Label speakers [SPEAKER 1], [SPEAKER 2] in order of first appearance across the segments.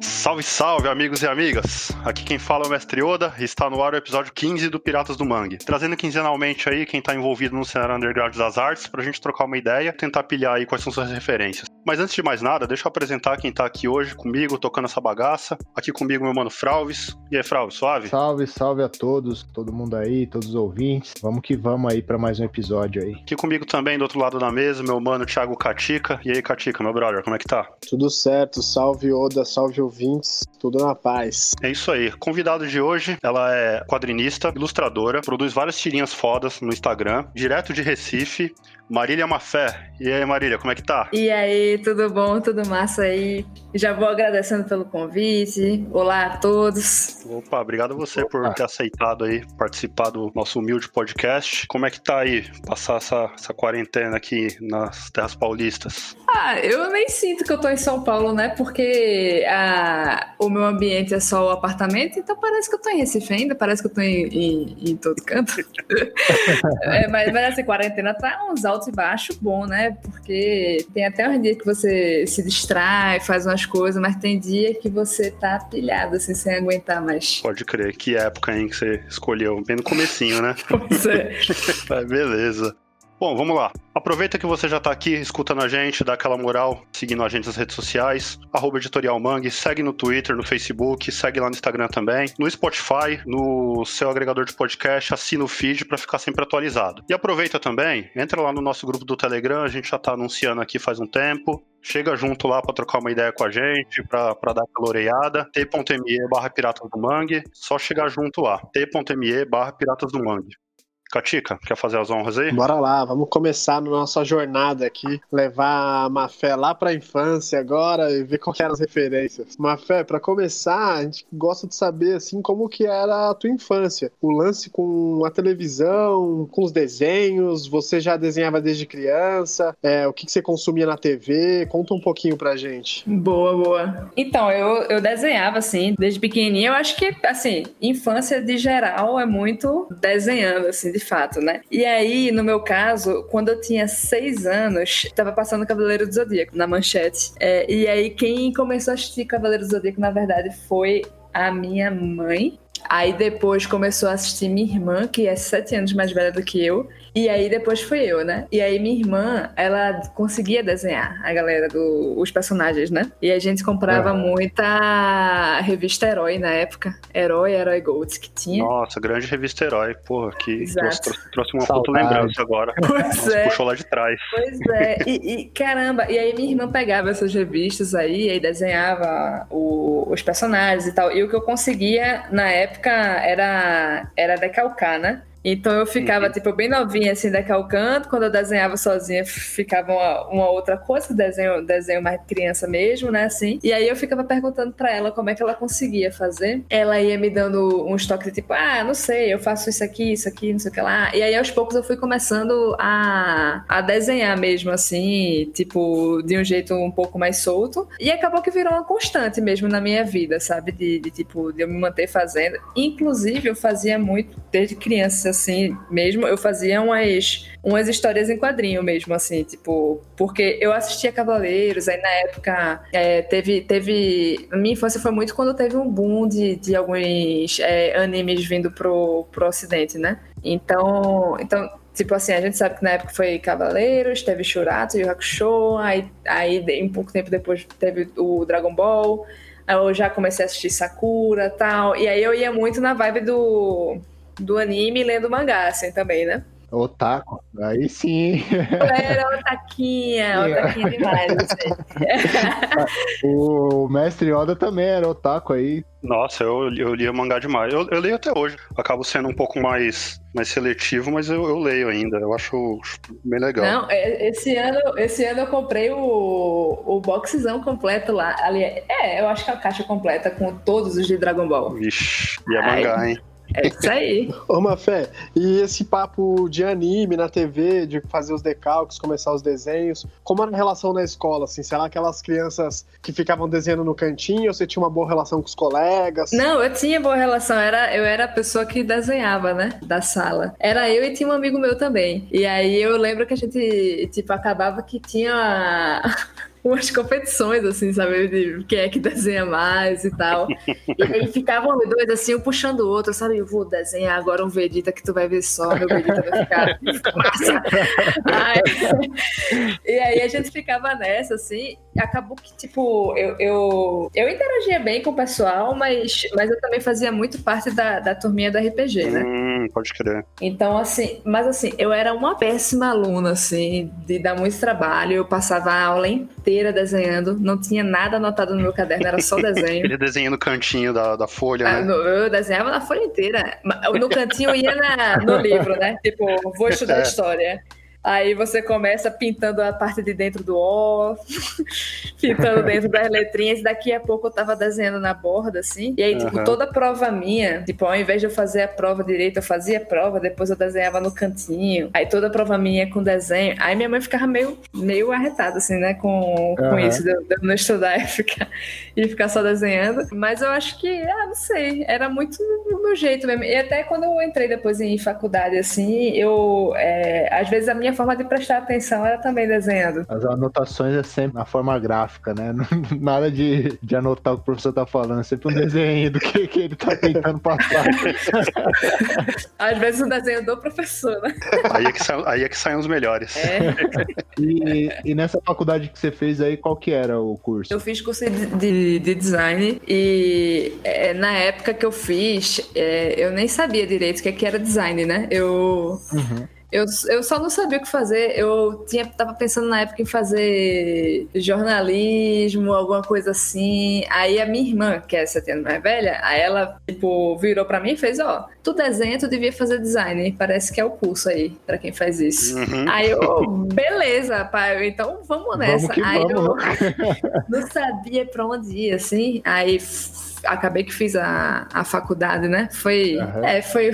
[SPEAKER 1] Salve, salve, amigos e amigas! Aqui quem fala é o Mestre Oda e está no ar o episódio 15 do Piratas do Mangue. Trazendo quinzenalmente aí quem está envolvido no cenário underground das artes pra gente trocar uma ideia, tentar pilhar aí quais são suas referências. Mas antes de mais nada, deixa eu apresentar quem tá aqui hoje comigo, tocando essa bagaça. Aqui comigo, meu mano Fralves. E aí, Fralves, suave?
[SPEAKER 2] Salve, salve a todos, todo mundo aí, todos os ouvintes. Vamos que vamos aí para mais um episódio aí.
[SPEAKER 1] Aqui comigo também, do outro lado da mesa, meu mano Thiago Catica. E aí, Catica, meu brother, como é que tá?
[SPEAKER 3] Tudo certo, salve Oda, salve ouvintes, tudo na paz.
[SPEAKER 1] É isso aí. Convidado de hoje, ela é quadrinista, ilustradora, produz várias tirinhas fodas no Instagram, direto de Recife. Marília Mafé. E aí, Marília, como é que tá?
[SPEAKER 4] E aí, tudo bom? Tudo massa aí? Já vou agradecendo pelo convite. Olá a todos.
[SPEAKER 1] Opa, obrigado a você Opa. por ter aceitado aí participar do nosso humilde podcast. Como é que tá aí passar essa, essa quarentena aqui nas terras paulistas?
[SPEAKER 4] Ah, eu nem sinto que eu tô em São Paulo, né? Porque a, o meu ambiente é só o apartamento, então parece que eu tô em Recife ainda, parece que eu tô em, em, em todo canto. é, mas, mas essa quarentena tá uns altos e baixos bom, né? Porque tem até um dia que você se distrai, faz umas coisas, mas tem dia que você tá pilhado, assim, sem aguentar mais.
[SPEAKER 1] Pode crer. Que época, hein, que você escolheu? Bem no comecinho, né?
[SPEAKER 4] Pois é.
[SPEAKER 1] beleza. Bom, vamos lá. Aproveita que você já está aqui escutando a gente, dá aquela moral, seguindo a gente nas redes sociais, arroba editorial Mangue, segue no Twitter, no Facebook, segue lá no Instagram também, no Spotify, no seu agregador de podcast, assina o feed para ficar sempre atualizado. E aproveita também, entra lá no nosso grupo do Telegram, a gente já está anunciando aqui faz um tempo, chega junto lá para trocar uma ideia com a gente, para dar aquela oreiada, t.me barra Piratas do Mangue, só chegar junto lá, t.me barra Piratas do Mangue. Catica, quer fazer as honras aí?
[SPEAKER 3] Bora lá, vamos começar na nossa jornada aqui, levar a Mafé lá pra infância agora e ver quais eram as referências. Mafé, para começar, a gente gosta de saber assim como que era a tua infância. O lance com a televisão, com os desenhos, você já desenhava desde criança, é, o que, que você consumia na TV, conta um pouquinho pra gente.
[SPEAKER 4] Boa, boa. Então, eu, eu desenhava assim, desde pequenininha, eu acho que, assim, infância de geral é muito desenhando, assim, de fato, né? E aí, no meu caso, quando eu tinha seis anos, tava passando Cavaleiro do Zodíaco na manchete. É, e aí, quem começou a assistir Cavaleiro do Zodíaco, na verdade, foi a minha mãe. Aí depois começou a assistir minha irmã, que é sete anos mais velha do que eu. E aí depois fui eu, né? E aí minha irmã, ela conseguia desenhar a galera do os personagens, né? E a gente comprava uhum. muita revista Herói na época. Herói, Herói Gold que tinha.
[SPEAKER 1] Nossa, grande revista Herói, porra, que trouxe, trouxe, uma foto lembrança agora.
[SPEAKER 4] Pois Nossa, é.
[SPEAKER 1] puxou lá de trás.
[SPEAKER 4] Pois é. E, e, caramba, e aí minha irmã pegava essas revistas aí e desenhava o, os personagens e tal. E o que eu conseguia na época era era decalcar, né? Então eu ficava, uhum. tipo, bem novinha, assim, decalcando. Quando eu desenhava sozinha, ficava uma, uma outra coisa, desenho, desenho mais criança mesmo, né, assim. E aí eu ficava perguntando pra ela como é que ela conseguia fazer. Ela ia me dando um toques de tipo, ah, não sei, eu faço isso aqui, isso aqui, não sei o que lá. E aí aos poucos eu fui começando a, a desenhar mesmo, assim, tipo, de um jeito um pouco mais solto. E acabou que virou uma constante mesmo na minha vida, sabe? De, de tipo, de eu me manter fazendo. Inclusive, eu fazia muito desde criança, assim, mesmo, eu fazia umas, umas histórias em quadrinho mesmo, assim, tipo, porque eu assistia Cavaleiros, aí na época é, teve, teve. Minha infância foi muito quando teve um boom de, de alguns é, animes vindo pro, pro ocidente, né? Então, então Tipo assim, a gente sabe que na época foi Cavaleiros, teve Shurato, Yu Hakusho, aí, aí um pouco tempo depois teve o Dragon Ball, eu já comecei a assistir Sakura tal, e aí eu ia muito na vibe do do anime lendo mangá, assim, também, né?
[SPEAKER 2] Otaku, aí sim.
[SPEAKER 4] Era otaquinha, otaquinha demais. Assim.
[SPEAKER 2] o mestre Oda também era otaku aí.
[SPEAKER 1] Nossa, eu, eu lia mangá demais. Eu, eu leio até hoje. Acabo sendo um pouco mais, mais seletivo, mas eu, eu leio ainda. Eu acho bem legal.
[SPEAKER 4] Não, é, esse ano, esse ano eu comprei o, o boxzão completo lá. Ali, é, eu acho que é a caixa completa com todos os de Dragon Ball.
[SPEAKER 1] Vixe, e a mangá, hein?
[SPEAKER 4] É isso aí.
[SPEAKER 3] Ô, Mafé, e esse papo de anime na TV, de fazer os decalques, começar os desenhos, como era a relação na escola, assim? Será aquelas crianças que ficavam desenhando no cantinho, ou você tinha uma boa relação com os colegas?
[SPEAKER 4] Não, eu tinha boa relação, era, eu era a pessoa que desenhava, né, da sala. Era eu e tinha um amigo meu também. E aí eu lembro que a gente, tipo, acabava que tinha umas competições, assim, sabe? De quem é que desenha mais e tal. E aí ficavam os dois, assim, um puxando o outro, sabe? Eu vou desenhar agora um Vegeta que tu vai ver só, meu Vegeta vai ficar massa. E aí a gente ficava nessa, assim, acabou que, tipo, eu, eu, eu interagia bem com o pessoal, mas, mas eu também fazia muito parte da, da turminha do RPG, né?
[SPEAKER 1] Hum, pode crer.
[SPEAKER 4] Então, assim, mas assim, eu era uma péssima aluna, assim, de dar muito trabalho. Eu passava a aula inteira desenhando, não tinha nada anotado no meu caderno, era só desenho.
[SPEAKER 1] Ele desenha no cantinho da, da folha,
[SPEAKER 4] Ah,
[SPEAKER 1] né?
[SPEAKER 4] no- Eu desenhava na folha inteira. No cantinho eu ia na- no livro, né? Tipo, vou estudar
[SPEAKER 1] É.
[SPEAKER 4] história. Aí você começa pintando a parte de dentro do O, pintando dentro das letrinhas. Daqui a pouco eu tava desenhando na borda, assim. E aí, tipo,
[SPEAKER 1] Aham.
[SPEAKER 4] toda prova minha, tipo, ao invés de eu fazer a prova direito, eu fazia a prova, depois eu desenhava no cantinho. Aí toda prova minha com desenho. Aí minha mãe ficava meio, meio arretada, assim, né? Com, com
[SPEAKER 2] Aham.
[SPEAKER 4] isso, de eu não estudar e ficar, e ficar só desenhando. Mas eu acho que, ah, não sei, era muito o meu jeito mesmo. E até quando eu entrei depois em faculdade, assim, eu, é, às vezes a minha forma de prestar atenção era também desenhando.
[SPEAKER 2] As anotações é sempre na forma gráfica, né? Nada de, de anotar o que o professor tá falando, é sempre um desenho do que, que ele tá tentando passar.
[SPEAKER 4] Às vezes o desenho do professor, né?
[SPEAKER 1] Aí é que, sa- aí é que saem os melhores.
[SPEAKER 4] É.
[SPEAKER 2] E, e nessa faculdade que você fez aí, qual que era o curso?
[SPEAKER 4] Eu fiz curso de, de- de design e é, na época que eu fiz, é, eu nem sabia direito o que, é que era design, né? Eu,
[SPEAKER 2] Uhum.
[SPEAKER 4] Eu, eu só não sabia o que fazer. Eu tinha, tava pensando na época em fazer jornalismo, alguma coisa assim. Aí a minha irmã, que é sete anos mais velha, aí ela, tipo, virou pra mim e fez, ó, tu desenha, tu devia fazer design. Parece que é o curso aí, pra quem faz isso.
[SPEAKER 1] Uhum.
[SPEAKER 4] Aí eu, beleza, pai, então vamos nessa.
[SPEAKER 2] Vamos que
[SPEAKER 4] aí eu
[SPEAKER 2] vamos.
[SPEAKER 4] não sabia pra onde ir, assim. Aí acabei que fiz a, a faculdade, né? Foi,
[SPEAKER 2] Aham.
[SPEAKER 4] é, foi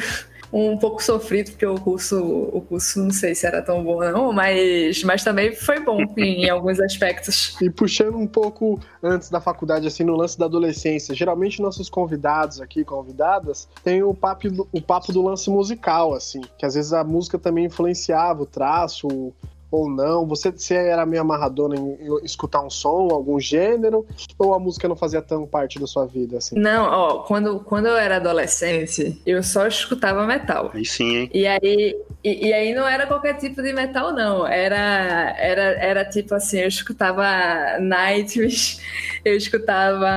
[SPEAKER 4] um pouco sofrido, porque o curso, o curso não sei se era tão bom, não, mas, mas também foi bom em, alguns aspectos.
[SPEAKER 3] E puxando um pouco antes da faculdade, assim, no lance da adolescência, geralmente nossos convidados aqui, convidadas, tem o papo, do- o papo do lance musical, assim, que às vezes a música também influenciava o traço ou não. Você, você era meio amarradona em, em escutar um som, algum gênero, ou a música não fazia tão parte da sua vida, assim?
[SPEAKER 4] Não, ó, quando, quando eu era adolescente, eu só escutava metal.
[SPEAKER 1] Aí sim, hein?
[SPEAKER 4] E aí, e, e aí não era qualquer tipo de metal, não. Era, era, era tipo assim, eu escutava Nightwish, eu escutava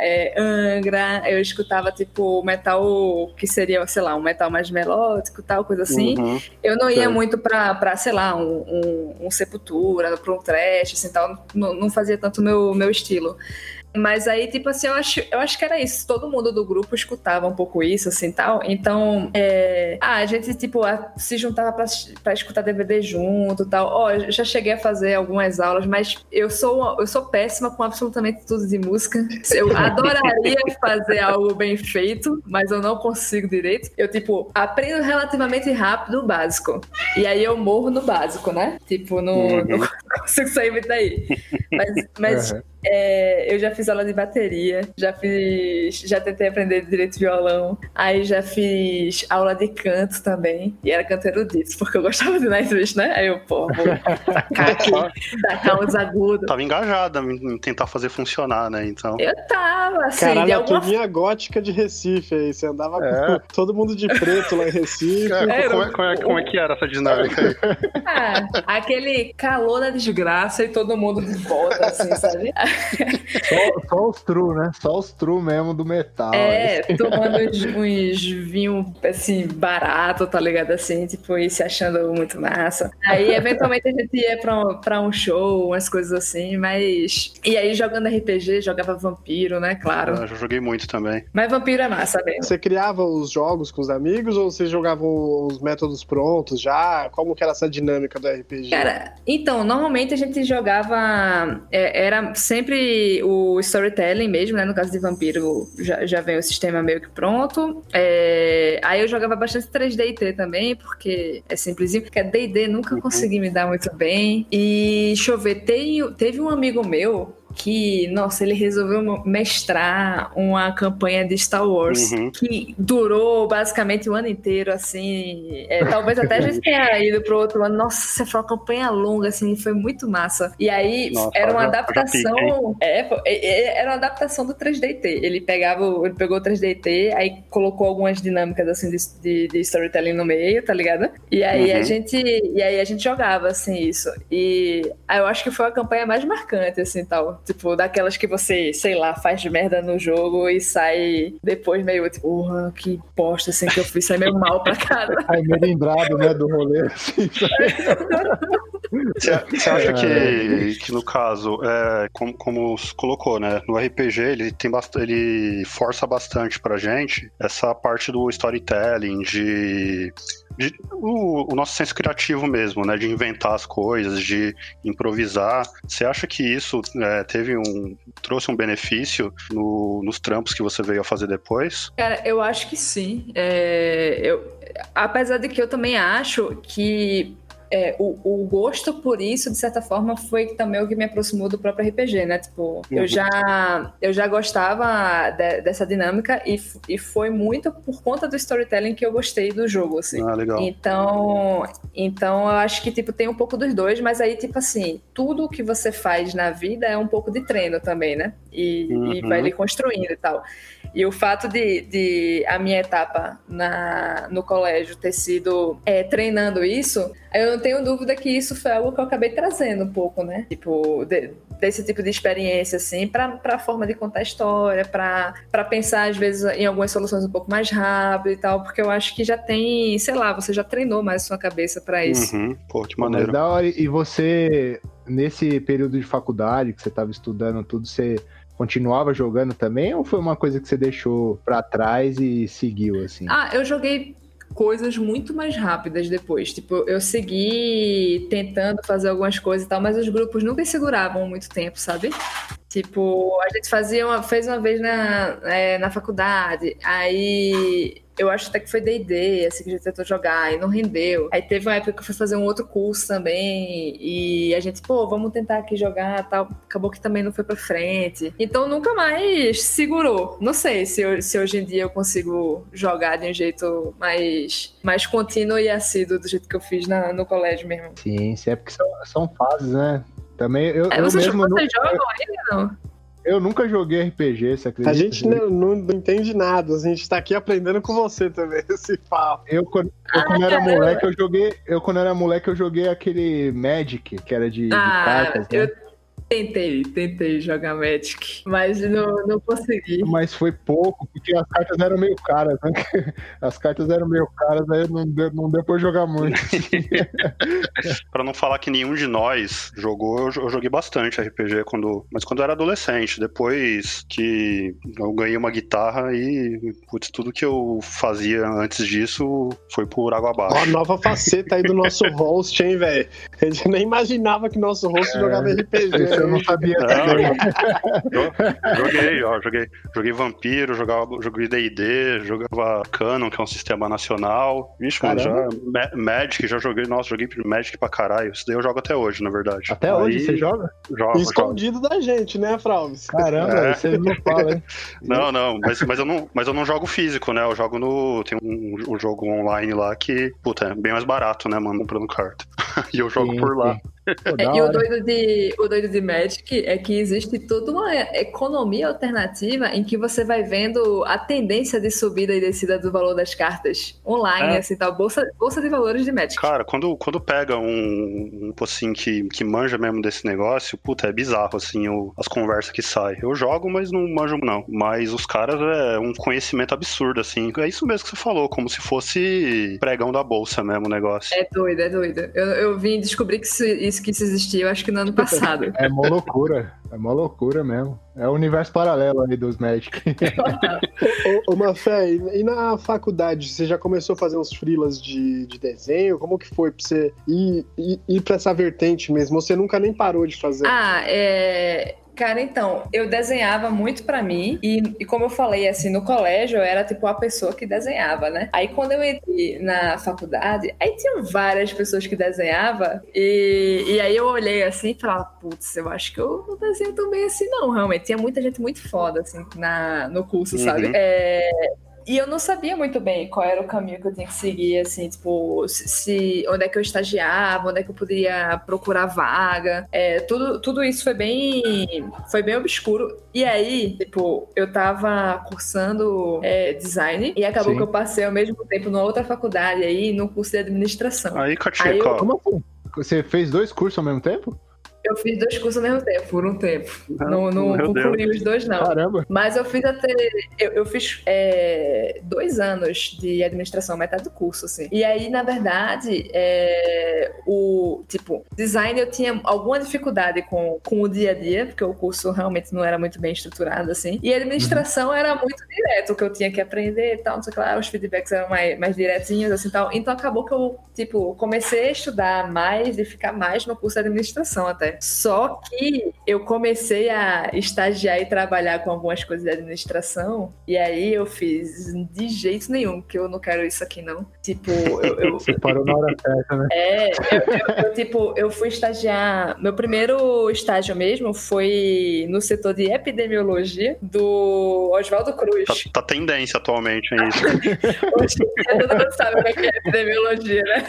[SPEAKER 4] é, Angra, eu escutava tipo metal que seria, sei lá, um metal mais melódico, tal, coisa assim.
[SPEAKER 1] Uhum.
[SPEAKER 4] Eu não ia
[SPEAKER 1] Certo.
[SPEAKER 4] muito pra, pra sei lá, um, um, um Sepultura, pra um trash, assim, tal. Não, não fazia tanto o meu, meu estilo. Mas aí, tipo assim, eu acho, eu acho que era isso. Todo mundo do grupo escutava um pouco isso, assim, tal. Então, é... ah, a gente, tipo, se juntava pra, pra escutar DVD junto, tal. Ó, eu já cheguei a fazer algumas aulas, mas eu sou, eu sou péssima com absolutamente tudo de música. Eu adoraria fazer algo bem feito, mas eu não consigo direito. Eu, tipo, aprendo relativamente rápido o básico. E aí eu morro no básico, né? Tipo, no,
[SPEAKER 1] Uhum.
[SPEAKER 4] não consigo sair muito daí. Mas, mas
[SPEAKER 2] Aham.
[SPEAKER 4] É, eu já fiz aula de bateria, já fiz, já tentei aprender direito de violão, aí já fiz aula de canto também, e era canto erudito, porque eu gostava de Nightwish, né? Aí eu, pô, vou tacar aqui, tacar uns agudos.
[SPEAKER 1] Tava engajada em tentar fazer funcionar, né? Então.
[SPEAKER 4] Eu tava, assim, de
[SPEAKER 3] Caralho, a
[SPEAKER 4] alguma
[SPEAKER 3] turminha gótica de Recife aí. Você andava
[SPEAKER 2] É.
[SPEAKER 3] com todo mundo de preto lá em Recife.
[SPEAKER 1] É, como, é, como, é, como é que era essa dinâmica aí?
[SPEAKER 4] Ah, aquele calor da desgraça e todo mundo de volta, assim, sabe?
[SPEAKER 2] Só, só os true, né? Só os true mesmo do metal.
[SPEAKER 4] É, tomando uns, uns vinhos, assim, barato, tá ligado? Assim, tipo, e se achando muito massa. Aí, eventualmente, a gente ia pra um, pra um show, umas coisas assim, mas... E aí, jogando RPG, jogava Vampiro, né? Claro.
[SPEAKER 1] Eu já joguei muito também.
[SPEAKER 4] Mas Vampiro é massa mesmo.
[SPEAKER 3] Você criava os jogos com os amigos ou vocês jogavam os métodos prontos já? Como que era essa dinâmica do RPG?
[SPEAKER 4] Cara, então, normalmente a gente jogava. é, era sempre sempre o storytelling mesmo, né? No caso de Vampiro, já, já vem o sistema meio que pronto. É, aí eu jogava bastante 3D e T também, porque é simplesinho. Porque D&D nunca uhum. consegui me dar muito bem. E deixa eu ver, teve, teve um amigo meu que, nossa, ele resolveu mestrar uma campanha de Star Wars uhum. que durou basicamente o ano inteiro, assim. É, talvez até a gente tenha ido pro outro ano. Nossa, foi uma campanha longa, assim, foi muito massa. E aí nossa, era uma adaptação. É, é, é, era uma adaptação do 3DT. Ele pegava, ele pegou o 3DT, aí colocou algumas dinâmicas assim de, de, de storytelling no meio, tá ligado? E aí uhum. a gente. E aí a gente jogava, assim, isso. E eu acho que foi a campanha mais marcante, assim, tal. Tipo, daquelas que você, sei lá, faz merda no jogo e sai depois meio tipo, porra, que bosta assim que eu fiz, sai meio mal pra cara.
[SPEAKER 2] Aí meio lembrado, né, do rolê. Assim,
[SPEAKER 1] você, acha que, que no caso, é, como, como colocou, né? No RPG ele tem bastante, ele força bastante pra gente essa parte do storytelling, de de, o, o, nosso senso criativo mesmo, né? De inventar as coisas, de improvisar. Você acha que isso é, teve um. trouxe um benefício no, nos trampos que você veio a fazer depois?
[SPEAKER 4] Cara, eu acho que sim. É, eu, apesar de que eu também acho que é, o, o, gosto por isso, de certa forma, foi também o que me aproximou do próprio RPG, né? Tipo, uhum. eu, já, eu já gostava de, dessa dinâmica e, e foi muito por conta do storytelling que eu gostei do jogo, assim.
[SPEAKER 1] Ah, legal.
[SPEAKER 4] Então, então eu acho que, tipo, tem um pouco dos dois, mas aí, tipo assim, tudo que você faz na vida é um pouco de treino também, né? E, uhum. e vai lhe construindo e tal. E o fato de, de a minha etapa na, no colégio ter sido é, treinando isso, eu não tenho dúvida que isso foi algo que eu acabei trazendo um pouco, né? Tipo, de, desse tipo de experiência, assim, para a forma de contar a história, para pensar, às vezes, em algumas soluções um pouco mais rápido e tal, porque eu acho que já tem, sei lá, você já treinou mais sua cabeça para isso.
[SPEAKER 1] Uhum. Pô, que maneiro.
[SPEAKER 2] Da hora, e você, nesse período de faculdade que você estava estudando tudo, você continuava jogando também ou foi uma coisa que você deixou para trás e seguiu assim?
[SPEAKER 4] Ah, eu joguei coisas muito mais rápidas depois. Tipo, eu segui tentando fazer algumas coisas e tal, mas os grupos nunca seguravam muito tempo, sabe? Tipo, a gente fazia uma, fez uma vez na, é, na faculdade, aí eu acho até que foi D&D, assim, que a gente tentou jogar e não rendeu. Aí teve uma época que eu fui fazer um outro curso também e a gente, pô, vamos tentar aqui jogar tal. Acabou que também não foi pra frente. Então nunca mais segurou. Não sei se, se hoje em dia eu consigo jogar de um jeito mais, mais contínuo e assíduo do jeito que eu fiz na, no colégio mesmo.
[SPEAKER 2] Sim, sim, é porque são, são fases, né? Também eu, é,
[SPEAKER 4] eu
[SPEAKER 2] vocês,
[SPEAKER 4] mesmo... Vocês não... jogam ainda, não?
[SPEAKER 2] Eu nunca joguei RPG, você acredita?
[SPEAKER 3] A gente não, não, não, entende nada, a gente tá aqui aprendendo com você também, esse papo.
[SPEAKER 2] Eu, quando, eu, quando era moleque, eu joguei. Eu, quando era moleque, eu joguei aquele Magic, que era de, ah, de cartas. Né?
[SPEAKER 4] Eu Tentei, tentei jogar Magic, mas não, não consegui.
[SPEAKER 2] Mas foi pouco, porque as cartas eram meio caras, né? As cartas eram meio caras, aí não deu, não deu pra jogar muito.
[SPEAKER 1] pra não falar que nenhum de nós jogou, eu joguei bastante RPG, quando, mas quando eu era adolescente. Depois que eu ganhei uma guitarra e putz, tudo que eu fazia antes disso foi por água abaixo.
[SPEAKER 3] Ó, nova faceta aí do nosso host, hein, velho? A gente nem imaginava que nosso host é... jogava RPG
[SPEAKER 2] eu não sabia também.
[SPEAKER 1] joguei, ó, joguei, joguei Vampiro, jogava, joguei D&D, jogava Canon, que é um sistema nacional. Vixe, mano, já, Magic, já joguei, nossa, joguei Magic pra caralho. Isso daí eu jogo até hoje, na verdade.
[SPEAKER 2] Até Aí, hoje você joga?
[SPEAKER 3] Jogo, Escondido jogo. da gente, né, Fralves?
[SPEAKER 2] Caramba, é. você não fala, hein?
[SPEAKER 1] Não, não, mas, mas, eu não, mas eu não jogo físico, né? Eu jogo no. Tem um, um jogo online lá que, puta, é bem mais barato, né, mano, comprando carta. e eu jogo sim, por lá. Sim.
[SPEAKER 4] É, e o doido, de, o doido de Magic é que existe toda uma economia alternativa em que você vai vendo a tendência de subida e descida do valor das cartas online, é. assim, tal, bolsa, bolsa de valores de Magic.
[SPEAKER 1] Cara, quando, quando pega um, um assim, que, que manja mesmo desse negócio, puta, é bizarro, assim, as conversas que saem. Eu jogo, mas não manjo, não. Mas os caras é um conhecimento absurdo, assim. É isso mesmo que você falou, como se fosse pregão da bolsa mesmo o negócio.
[SPEAKER 4] É doido, é doido. Eu, eu vim descobrir que isso isso que isso existia, eu acho que no ano passado.
[SPEAKER 2] é mó loucura. É uma loucura mesmo. É o universo paralelo aí dos Magic.
[SPEAKER 3] ô, ô, Mafé, e na faculdade, você já começou a fazer uns frilas de, de desenho? Como que foi pra você ir, ir, ir pra essa vertente mesmo? Você nunca nem parou de fazer?
[SPEAKER 4] Ah, é Cara, então, eu desenhava muito pra mim e, e, como eu falei, assim, no colégio eu era tipo a pessoa que desenhava, né? Aí quando eu entrei na faculdade, aí tinham várias pessoas que desenhavam e, e aí eu olhei assim e falava, putz, eu acho que eu não desenho tão bem assim não, realmente. Tinha muita gente muito foda, assim, na, no curso, uhum. sabe? É, e eu não sabia muito bem qual era o caminho que eu tinha que seguir, assim, tipo, se, onde é que eu estagiava, onde é que eu poderia procurar vaga. É, tudo, tudo isso foi bem, foi bem obscuro. E aí, tipo, eu tava cursando é, design e acabou Sim. que eu passei ao mesmo tempo numa outra faculdade aí, no curso de administração.
[SPEAKER 1] Aí, Katia, eu...
[SPEAKER 2] como assim? Você fez dois cursos ao mesmo tempo?
[SPEAKER 4] Eu fiz dois cursos ao mesmo tempo, por um tempo. Ah, não não concluí os dois, não.
[SPEAKER 2] Caramba.
[SPEAKER 4] Mas eu fiz até. Eu, eu fiz é, dois anos de administração, metade do curso, assim. E aí, na verdade, é, o tipo, design eu tinha alguma dificuldade com, com o dia a dia, porque o curso realmente não era muito bem estruturado, assim. E a administração uhum. era muito direto, o que eu tinha que aprender e tal, não sei o que lá, os feedbacks eram mais, mais diretinhos, assim tal. Então acabou que eu, tipo, comecei a estudar mais e ficar mais no curso de administração até. Só que eu comecei a estagiar e trabalhar com algumas coisas de administração, e aí eu fiz de jeito nenhum, que eu não quero isso aqui, não. Tipo, eu. eu
[SPEAKER 2] Você parou na hora certa, né?
[SPEAKER 4] É, eu, eu, eu, tipo, eu fui estagiar. Meu primeiro estágio mesmo foi no setor de epidemiologia do Oswaldo Cruz.
[SPEAKER 1] Tá, tá tendência atualmente é isso.
[SPEAKER 4] Hoje todo mundo sabe o que é epidemiologia, né?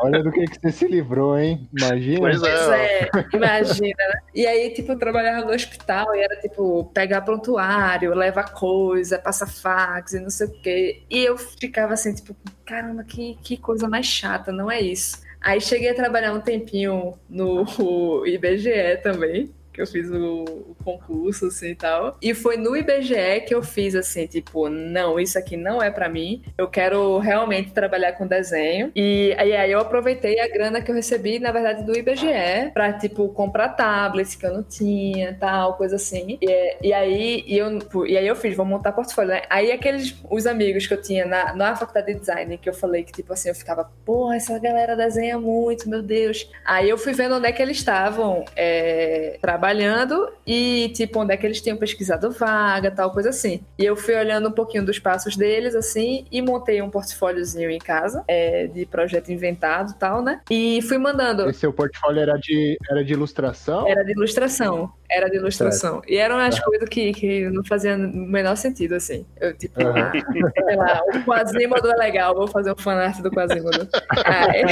[SPEAKER 2] Olha do que, que você se livrou, hein? Imagina.
[SPEAKER 1] Pois é.
[SPEAKER 4] Imagina, né? E aí, tipo, eu trabalhava no hospital e era, tipo, pegar prontuário, levar coisa, passar fax e não sei o quê. E eu ficava assim, tipo, caramba, que, que coisa mais chata, não é isso. Aí cheguei a trabalhar um tempinho no IBGE também que eu fiz o, o, concurso, assim, e tal. E foi no IBGE que eu fiz, assim, tipo, não, isso aqui não é para mim. Eu quero realmente trabalhar com desenho. E aí, aí eu aproveitei a grana que eu recebi, na verdade, do IBGE pra, tipo, comprar tablets que eu não tinha, tal, coisa assim. E, e aí, e eu, e aí eu fiz, vou montar portfólio, né? Aí aqueles, os amigos que eu tinha na, na faculdade de design, que eu falei que, tipo assim, eu ficava, porra, essa galera desenha muito, meu Deus. Aí eu fui vendo onde é que eles estavam é, trabalhando trabalhando e, tipo, onde é que eles tinham pesquisado vaga, tal, coisa assim. E eu fui olhando um pouquinho dos passos deles, assim, e montei um portfóliozinho em casa, é, de projeto inventado tal, né? E fui mandando.
[SPEAKER 2] Esse seu portfólio era de, era de ilustração?
[SPEAKER 4] Era de ilustração. Era de ilustração. Certo. E eram as coisas que, que não faziam o menor sentido, assim. Eu, tipo, uhum. ah, sei lá, o Quasimodo é legal, vou fazer um fanart do Quasimodo. Aí...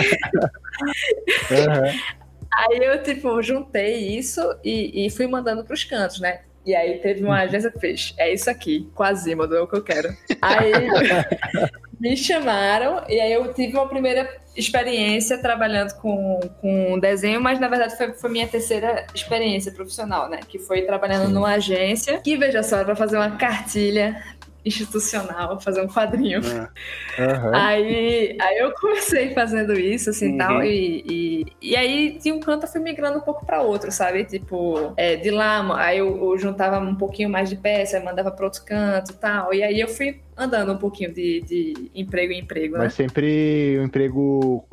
[SPEAKER 4] uhum. Aí eu, tipo, juntei isso e, e fui mandando pros cantos, né? E aí teve uma agência que fez, é isso aqui, Quasimodo, é o que eu quero. Aí me chamaram e aí eu tive uma primeira experiência trabalhando com, com desenho, mas na verdade foi, foi minha terceira experiência profissional, né? Que foi trabalhando Sim. numa agência que, veja só, para fazer uma cartilha institucional, fazer um quadrinho. Uhum. Aí, aí eu comecei fazendo isso, assim, uhum. tal, e, e, e, aí de um canto eu fui migrando um pouco para outro, sabe? Tipo, é, de lá, aí eu, eu, juntava um pouquinho mais de peça, mandava para outro canto e tal, e aí eu fui andando um pouquinho de, de emprego em emprego,
[SPEAKER 2] Mas
[SPEAKER 4] né?
[SPEAKER 2] sempre um emprego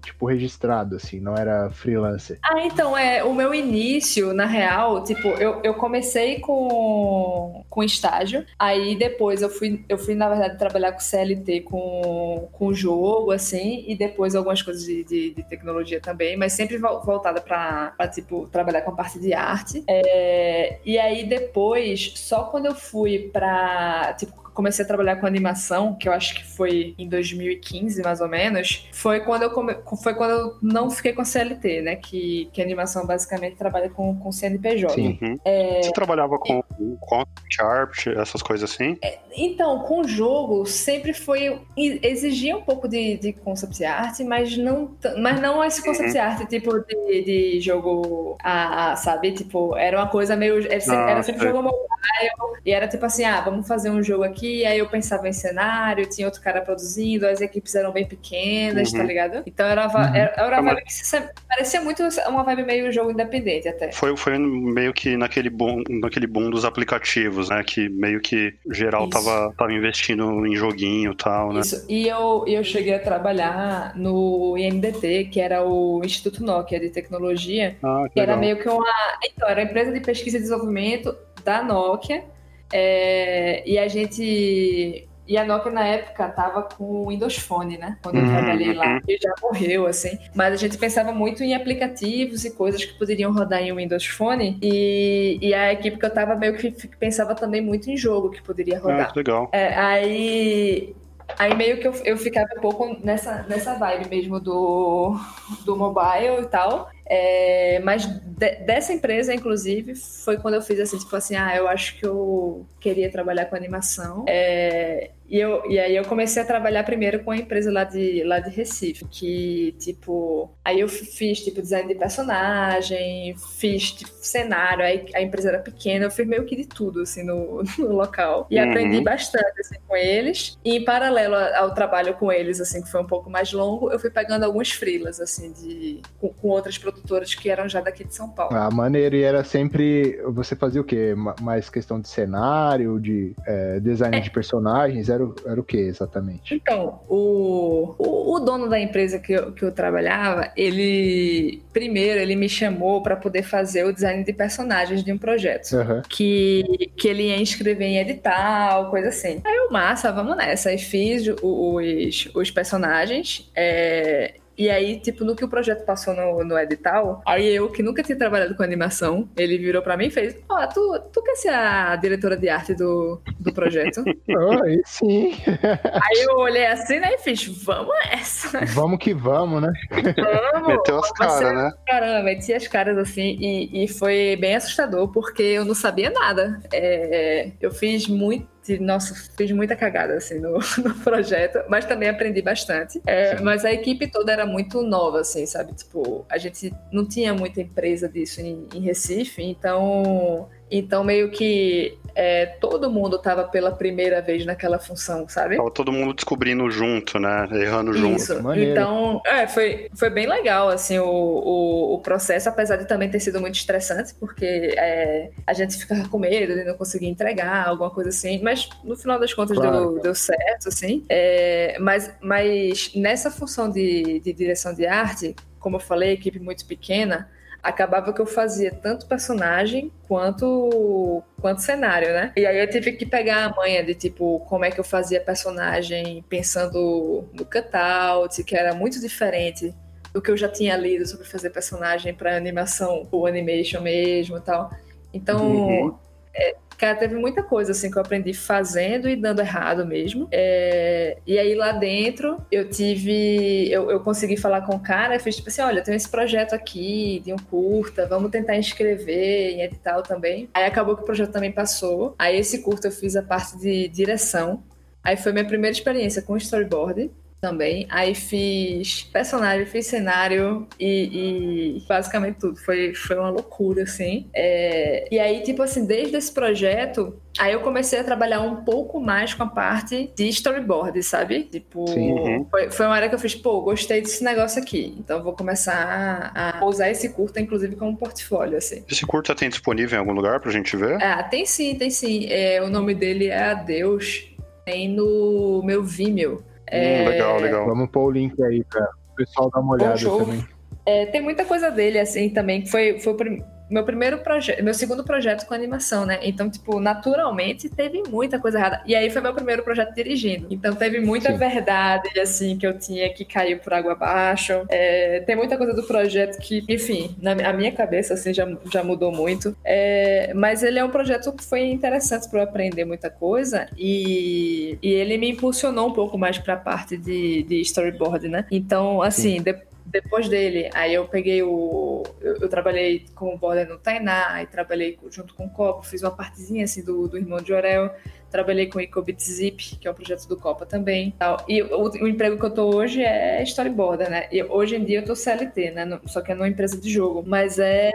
[SPEAKER 2] tipo registrado, assim, não era freelancer.
[SPEAKER 4] Ah, então, é, o meu início, na real, tipo, eu, eu comecei com, com estágio, aí depois eu fui, eu fui, na verdade, trabalhar com CLT com, com jogo, assim, e depois algumas coisas de, de, de tecnologia também, mas sempre voltada para tipo, trabalhar com a parte de arte. É, e aí depois, só quando eu fui para tipo, comecei a trabalhar com animação, que eu acho que foi em 2015, mais ou menos, foi quando eu, come... foi quando eu não fiquei com CLT, né? Que, que animação basicamente trabalha com, com CNPJ.
[SPEAKER 1] Sim. Uhum. É... Você trabalhava com, com Sharp, essas coisas assim?
[SPEAKER 4] É, então, com o jogo, sempre foi. exigia um pouco de, de concept art, mas não, mas não esse concept uhum. art, tipo, de, de jogo. A, a, sabe? Tipo, era uma coisa meio. Era sempre, ah, era sempre jogo mobile. E era tipo assim, ah, vamos fazer um jogo aqui aqui, aí eu pensava em cenário, tinha outro cara produzindo, as equipes eram bem pequenas, tá uhum. tá ligado? Então era, uhum. era, era uma vibe que se, parecia muito uma vibe meio jogo independente até.
[SPEAKER 1] Foi, foi meio que naquele boom, naquele boom dos aplicativos, né? Que meio que geral Isso. tava, tava investindo em joguinho e tal, né?
[SPEAKER 4] Isso. E eu, eu cheguei a trabalhar no INDT, que era o Instituto Nokia de Tecnologia,
[SPEAKER 1] Ah, que
[SPEAKER 4] que era meio que uma. Então, era a empresa de pesquisa e desenvolvimento da Nokia. É, e a gente. E a Nokia na época tava com o Windows Phone, né? Quando eu
[SPEAKER 1] Uhum,
[SPEAKER 4] trabalhei lá.
[SPEAKER 1] uhum.
[SPEAKER 4] E já morreu, assim. Mas a gente pensava muito em aplicativos e coisas que poderiam rodar em Windows Phone. E, e a equipe que eu tava meio que pensava também muito em jogo que poderia
[SPEAKER 1] Ah,
[SPEAKER 4] rodar.
[SPEAKER 1] que legal.
[SPEAKER 4] É, aí, aí meio que eu, eu ficava um pouco nessa, nessa vibe mesmo do, do mobile e tal. É, mas de- dessa empresa, inclusive, foi quando eu fiz assim, tipo assim, ah, eu acho que eu queria trabalhar com animação. É, e, eu, e aí eu comecei a trabalhar primeiro com a empresa lá de, lá de Recife, que, tipo, aí eu fiz, tipo, design de personagem, fiz, tipo, cenário, aí a empresa era pequena, eu fiz meio que de tudo, assim, no, no local. E
[SPEAKER 1] Uhum.
[SPEAKER 4] aprendi bastante, assim, com eles. E em paralelo ao trabalho com eles, assim, que foi um pouco mais longo, eu fui pegando alguns freelas, assim, de, com, com outras produtoras que eram já daqui de São Paulo.
[SPEAKER 2] Ah, maneiro. E era sempre. Você fazia o quê? Ma- Mais questão de cenário, de é, design de personagens? Era, o- era o que exatamente?
[SPEAKER 4] Então, o, o, o dono da empresa que eu, que eu trabalhava, ele primeiro ele me chamou para poder fazer o design de personagens de um projeto.
[SPEAKER 2] Aham.
[SPEAKER 4] Que, que ele ia inscrever em edital, coisa assim. Aí eu, massa, vamos nessa. Aí fiz os, os personagens. é, e aí, tipo, no que o projeto passou no, no edital, aí eu, que nunca tinha trabalhado com animação, ele virou pra mim e fez: Ó, tu, tu quer ser a diretora de arte do, do projeto?
[SPEAKER 2] Oh, aí sim.
[SPEAKER 4] Aí eu olhei assim, né, e fiz, vamos nessa.
[SPEAKER 2] Vamos que vamos, né?
[SPEAKER 4] Vamos.
[SPEAKER 1] Meteu as caras, né?
[SPEAKER 4] Caramba, meti as caras assim, e, e foi bem assustador, porque eu não sabia nada. É, eu fiz muito. Nossa, fiz muita cagada assim no, no projeto, mas também aprendi bastante. É, mas a equipe toda era muito nova, assim, sabe? Tipo, a gente não tinha muita empresa disso em, em Recife, então. Então, meio que é, todo mundo tava pela primeira vez naquela função, sabe?
[SPEAKER 1] Tava todo mundo descobrindo junto, né? Errando junto.
[SPEAKER 4] Isso.
[SPEAKER 2] Maneiro.
[SPEAKER 4] Então, é, foi, foi bem legal, assim, o, o, o processo, apesar de também ter sido muito estressante, porque é, a gente ficava com medo de não conseguir entregar, alguma coisa assim, mas no final das contas
[SPEAKER 2] Claro.
[SPEAKER 4] deu, deu certo, assim. É, mas, mas nessa função de, de direção de arte, como eu falei, equipe muito pequena, acabava que eu fazia tanto personagem quanto quanto cenário, né? E aí eu tive que pegar a manha de tipo como é que eu fazia personagem pensando no cutout, que era muito diferente do que eu já tinha lido sobre fazer personagem para animação ou animation mesmo e tal. Então,
[SPEAKER 1] Uhum.
[SPEAKER 4] É, cara, teve muita coisa assim que eu aprendi fazendo e dando errado mesmo. É, e aí lá dentro eu tive. Eu, eu consegui falar com o cara e fiz tipo assim: olha, eu tenho esse projeto aqui de um curta, vamos tentar inscrever em edital também. Aí acabou que o projeto também passou. Aí esse curta eu fiz a parte de direção. Aí foi minha primeira experiência com storyboard também. Aí fiz personagem, fiz cenário e, e basicamente tudo. Foi, foi uma loucura, assim. É, e aí, tipo assim, desde esse projeto, aí eu comecei a trabalhar um pouco mais com a parte de storyboard, sabe? Tipo,
[SPEAKER 2] Sim.
[SPEAKER 1] Uhum.
[SPEAKER 4] foi, foi uma área que eu fiz, pô, gostei desse negócio aqui. Então eu vou começar a, a usar esse curta, inclusive, como portfólio, assim.
[SPEAKER 1] Esse curta tem disponível em algum lugar pra gente ver?
[SPEAKER 4] Ah, tem sim, tem sim. É, o nome dele é Adeus. Tem no meu Vimeo.
[SPEAKER 1] Hum, legal, legal.
[SPEAKER 2] Vamos pôr o link aí pra o pessoal dar uma olhada também.
[SPEAKER 4] É, tem muita coisa dele, assim, também, que foi, foi o prim- meu primeiro projeto, meu segundo projeto com animação, né? Então, tipo, naturalmente teve muita coisa errada. E aí foi meu primeiro projeto dirigindo. Então teve muita
[SPEAKER 2] Sim.
[SPEAKER 4] verdade, assim, que eu tinha que caiu por água abaixo. É, tem muita coisa do projeto que, enfim, na a minha cabeça, assim, já, já mudou muito. É, mas ele é um projeto que foi interessante para eu aprender muita coisa e, e ele me impulsionou um pouco mais para a parte de, de storyboard, né? Então, assim, de- depois dele, aí eu peguei o. Eu, eu trabalhei com o border no Tainá, aí trabalhei junto com o Copa, fiz uma partezinha assim do, do irmão de Orel. Trabalhei com o Zip, que é um projeto do Copa também. Tal. E o, o emprego que eu tô hoje é storyboarder, né? E hoje em dia eu tô CLT, né? No- só que é numa empresa de jogo. Mas é,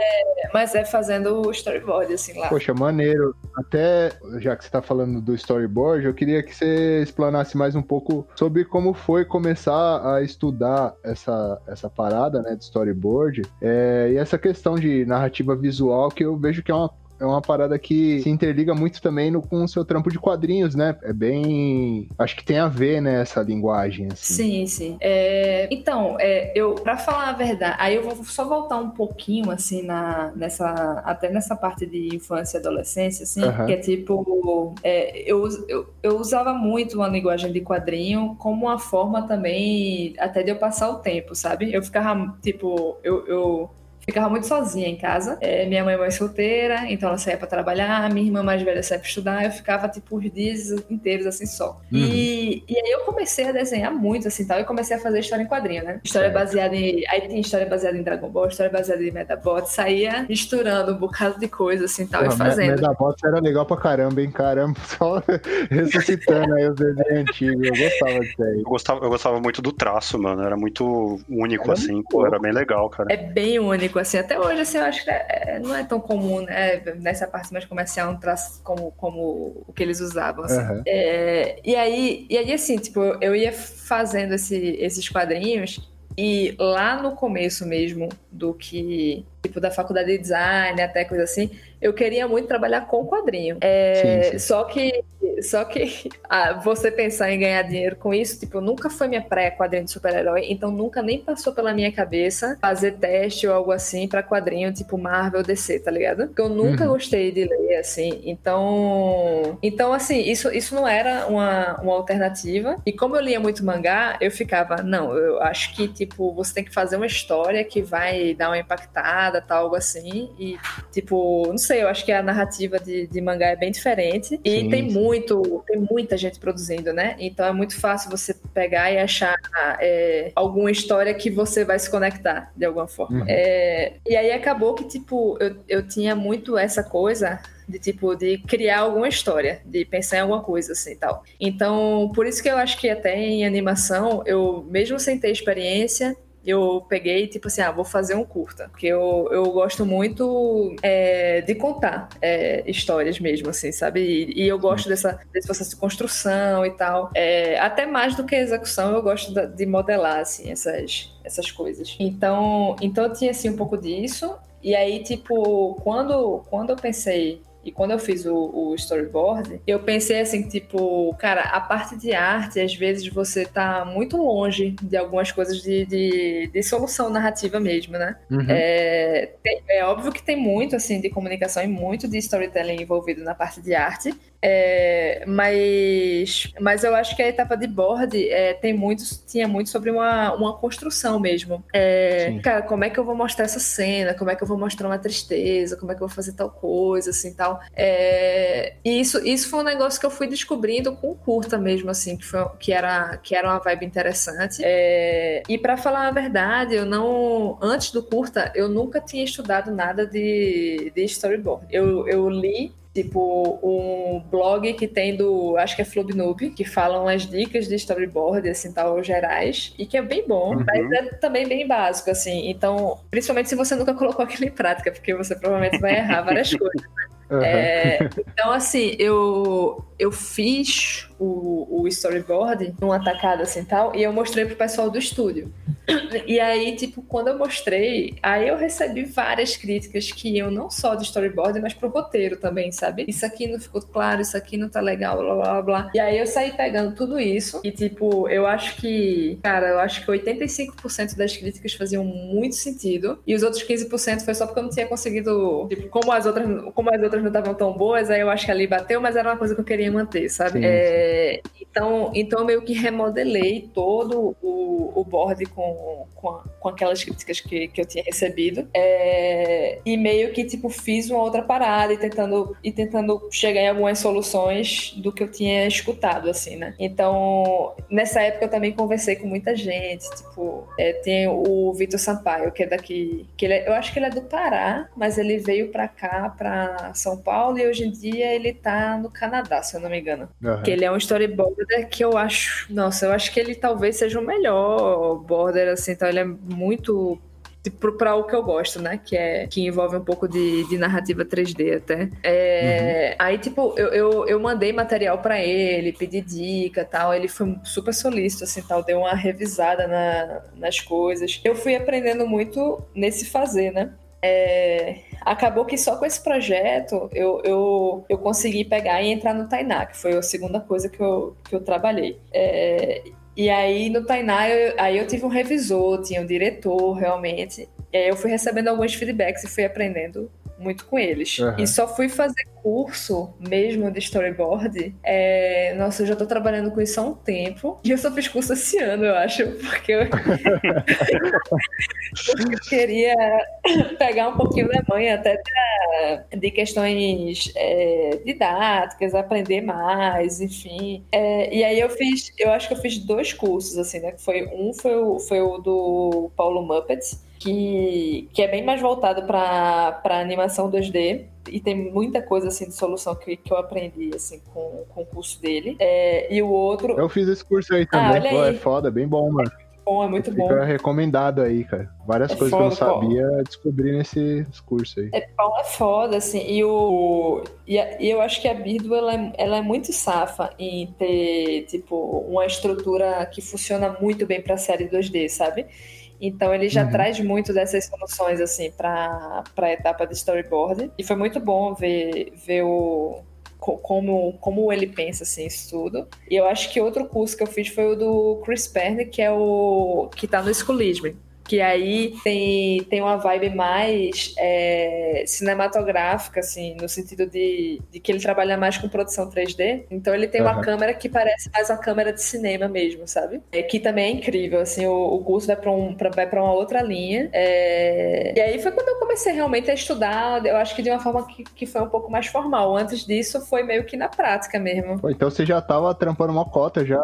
[SPEAKER 4] mas é fazendo storyboard, assim, lá.
[SPEAKER 2] Poxa, maneiro. Até, já que você tá falando do storyboard, eu queria que você explanasse mais um pouco sobre como foi começar a estudar essa, essa parada, né, de storyboard. É, e essa questão de narrativa visual, que eu vejo que é uma é uma parada que se interliga muito também no, com o seu trampo de quadrinhos, né? É bem. Acho que tem a ver, né, essa linguagem. Assim.
[SPEAKER 4] Sim, sim. É, então, é, eu, para falar a verdade, aí eu vou só voltar um pouquinho, assim, na, nessa, até nessa parte de infância e adolescência, assim, uhum. que é tipo, é, eu, eu, eu usava muito uma linguagem de quadrinho como uma forma também até de eu passar o tempo, sabe? Eu ficava, tipo, eu, eu ficava muito sozinha em casa. É, minha mãe é mãe solteira, então ela saía para trabalhar, minha irmã mais velha saía para estudar, eu ficava tipo os dias inteiros assim só. Uhum. E, e aí eu comecei a desenhar muito assim tal, e comecei a fazer história em quadrinho, né? História baseada em. Aí tem história baseada em Dragon Ball, história baseada em Metabot, saía misturando um bocado de coisa assim tal, Pô, e fazendo.
[SPEAKER 2] Metabot era legal pra caramba, hein? Caramba, só ressuscitando aí os desenhos antigos. Eu gostava disso aí.
[SPEAKER 1] Eu gostava, eu gostava muito do traço, mano. Era muito único, era assim, muito pô, era bem legal, cara.
[SPEAKER 4] É bem único assim. Até hoje, assim, eu acho que é, é, não é tão comum, né? Nessa parte mais comercial, um traço como, como o que eles usavam, assim. Uhum. É, e, aí, e aí, assim, tipo, eu ia fazendo esse, esses quadrinhos e lá no começo mesmo do que, tipo, da faculdade de design, até coisa assim, eu queria muito trabalhar com quadrinho. É, sim, sim. Só que só que ah, você pensar em ganhar dinheiro com isso, tipo, nunca foi minha praia quadrinho de super-herói, então nunca nem passou pela minha cabeça fazer teste ou algo assim para quadrinho tipo Marvel DC, tá ligado? Porque eu nunca uhum. gostei de ler assim. Então, então assim, isso, isso não era uma, uma alternativa. E como eu lia muito mangá, eu ficava, não, eu acho que tipo, você tem que fazer uma história que vai dar uma impactada, tal, algo assim. E tipo, não sei, eu acho que a narrativa de, de mangá é bem diferente. E sim, tem sim. muito muito, tem muita gente produzindo, né? Então é muito fácil você pegar e achar é, alguma história que você vai se conectar de alguma forma. Uhum. É, e aí acabou que, tipo, eu, eu tinha muito essa coisa de tipo de criar alguma história, de pensar em alguma coisa assim tal. Então, por isso que eu acho que até em animação, eu mesmo sem ter experiência, eu peguei, tipo assim, ah, vou fazer um curta. Porque eu, eu gosto muito é, de contar é, histórias mesmo, assim, sabe? E, e, eu gosto dessa, desse processo de construção e tal. É, até mais do que execução, eu gosto de modelar, assim, essas, essas coisas. Então, então eu tinha, assim, um pouco disso. E aí, tipo, quando, quando eu pensei e quando eu fiz o, o, storyboard, eu pensei assim, tipo, cara, a parte de arte, às vezes você tá muito longe de algumas coisas de, de, de solução narrativa mesmo, né? Uhum. É, é óbvio que tem muito, assim, de comunicação e muito de storytelling envolvido na parte de arte, é, mas, mas eu acho que a etapa de board é, tem muitos, tinha muito sobre uma, uma construção mesmo. É, cara, como é que eu vou mostrar essa cena? Como é que eu vou mostrar uma tristeza? Como é que eu vou fazer tal coisa, assim, tal. É, e isso, isso foi um negócio que eu fui descobrindo com curta mesmo, assim, que, foi, que, era, que era uma vibe interessante. É, e para falar a verdade, eu não. Antes do curta, eu nunca tinha estudado nada de, de storyboard. Eu, eu li tipo um blog que tem do, acho que é Flubnoob, que falam as dicas de storyboard, assim, tal, gerais, e que é bem bom, uhum. mas é também bem básico, assim. Então, principalmente se você nunca colocou aquilo em prática, porque você provavelmente vai errar várias coisas. Uhum. É, então, assim, eu, eu fiz o, o storyboard numa tacada assim tal, e eu mostrei pro pessoal do estúdio. E aí, tipo, quando eu mostrei, aí eu recebi várias críticas que iam não só do storyboard, mas pro roteiro também, sabe? Isso aqui não ficou claro, isso aqui não tá legal, blá blá blá. E aí eu saí pegando tudo isso e, tipo, eu acho que, cara, eu acho que 85% das críticas faziam muito sentido e os outros 15% foi só porque eu não tinha conseguido, tipo, como as outras, como as outras não estavam tão boas, aí eu acho que ali bateu, mas era uma coisa que eu queria manter, sabe? É, então, então eu meio que remodelei todo o, o board com, com, a, com aquelas críticas que, que eu tinha recebido. É, e meio que, tipo, fiz uma outra parada e tentando, e tentando chegar em algumas soluções do que eu tinha escutado, assim, né? Então, nessa época eu também conversei com muita gente, tipo, é, tem o Vitor Sampaio, que é daqui, que ele é, eu acho que ele é do Pará, mas ele veio pra cá, pra São Paulo, e hoje em dia ele tá no Canadá, se eu não me engano. Uhum. Que ele é um storyboarder que eu acho, nossa, eu acho que ele talvez seja o melhor border, assim, então ele é muito para o que eu gosto, né? Que é que envolve um pouco de, de narrativa 3D até. É, uhum. Aí, tipo, eu, eu, eu mandei material para ele, pedi dica tal. Ele foi super solícito, assim, tal. Deu uma revisada na, nas coisas. Eu fui aprendendo muito nesse fazer, né? É, Acabou que só com esse projeto eu, eu, eu consegui pegar e entrar no Tainá, que foi a segunda coisa que eu, que eu trabalhei. É, e aí no Tainá, eu, aí eu tive um revisor, tinha um diretor realmente. E aí eu fui recebendo alguns feedbacks e fui aprendendo muito com eles. Uhum. E só fui fazer curso mesmo de storyboard. É... Nossa, eu já tô trabalhando com isso há um tempo. E eu só fiz curso esse ano, eu acho, porque eu, porque eu queria pegar um pouquinho da manha até de questões é, didáticas, aprender mais, enfim. É, e aí eu fiz, eu acho que eu fiz dois cursos, assim, né? Foi, um foi o, foi o do Paulo Muppets, que, que é bem mais voltado para animação 2D e tem muita coisa assim de solução que, que eu aprendi assim com, com o curso dele. É, e o outro.
[SPEAKER 2] Eu fiz esse curso aí também. Ah, Pô, é foda, bem bom, mano.
[SPEAKER 4] Bom, é muito bom.
[SPEAKER 2] Fica recomendado aí, cara. Várias é coisas foda, que eu não sabia pô. descobri nesse curso aí.
[SPEAKER 4] É, bom, é foda, assim. E, o, e, a, e eu acho que a Birdo, ela é, ela é muito safa em ter, tipo, uma estrutura que funciona muito bem pra série 2D, sabe? Então ele já uhum. traz muito dessas soluções assim para a etapa de storyboard. E foi muito bom ver, ver o, como, como ele pensa assim isso tudo. E eu acho que outro curso que eu fiz foi o do Chris Perne, que é o que está no Schoolism que aí tem, tem uma vibe mais é, cinematográfica, assim, no sentido de, de que ele trabalha mais com produção 3D. Então ele tem uhum. uma câmera que parece mais uma câmera de cinema mesmo, sabe? É, que também é incrível, assim, o, o curso vai para um, pra, vai pra uma outra linha. É... E aí foi quando eu comecei realmente a estudar, eu acho que de uma forma que, que foi um pouco mais formal. Antes disso foi meio que na prática mesmo.
[SPEAKER 2] Pô, então você já tava trampando uma cota já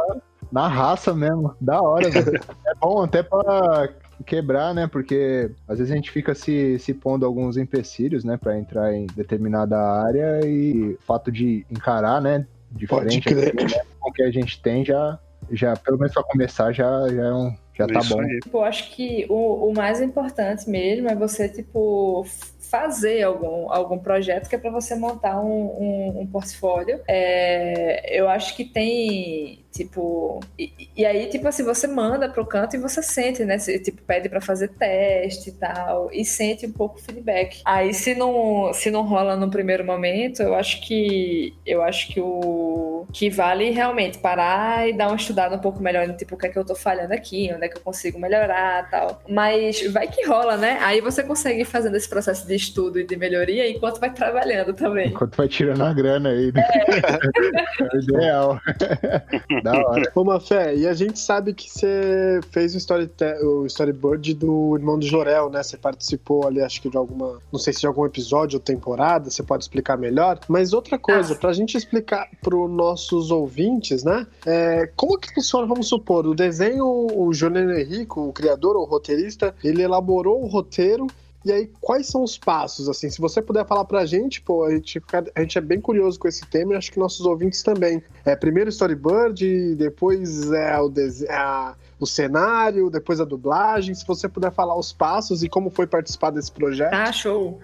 [SPEAKER 2] na raça mesmo. Da hora, velho. É bom até pra quebrar, né? Porque às vezes a gente fica se, se pondo alguns empecilhos, né? Para entrar em determinada área e o fato de encarar, né? Diferente né, com o que a gente tem já, já pelo menos para começar, já, já é um. Já tá bom.
[SPEAKER 4] Tipo, eu acho que o, o mais importante mesmo é você, tipo, fazer algum, algum projeto que é para você montar um, um, um portfólio. É, eu acho que tem, tipo. E, e, aí, tipo assim, você manda pro canto e você sente, né? Você, tipo, pede para fazer teste e tal, e sente um pouco o feedback. Aí, se não, se não rola no primeiro momento, eu acho que. Eu acho que o. Que vale realmente parar e dar uma estudada um pouco melhor no tipo, o que é que eu tô falhando aqui, onde é que eu consigo melhorar tal. Mas vai que rola, né? Aí você consegue ir fazendo esse processo de estudo e de melhoria enquanto vai trabalhando também.
[SPEAKER 2] Enquanto vai tirando a grana aí. Né? É. é ideal.
[SPEAKER 3] da hora. Ô, Mafé, e a gente sabe que você fez o, story o storyboard do Irmão do Jorel, né? Você participou ali, acho que de alguma. Não sei se de algum episódio ou temporada, você pode explicar melhor. Mas outra coisa, ah. pra gente explicar pros nossos ouvintes, né? É, como que funciona, vamos supor, o desenho, o Juliano Henrico, o criador ou roteirista, ele elaborou o roteiro e aí, quais são os passos, assim? Se você puder falar pra gente, pô, a gente, a gente é bem curioso com esse tema e acho que nossos ouvintes também. É, primeiro storyboard, depois é o, é o cenário, depois a dublagem. Se você puder falar os passos e como foi participar desse projeto.
[SPEAKER 4] Ah, show!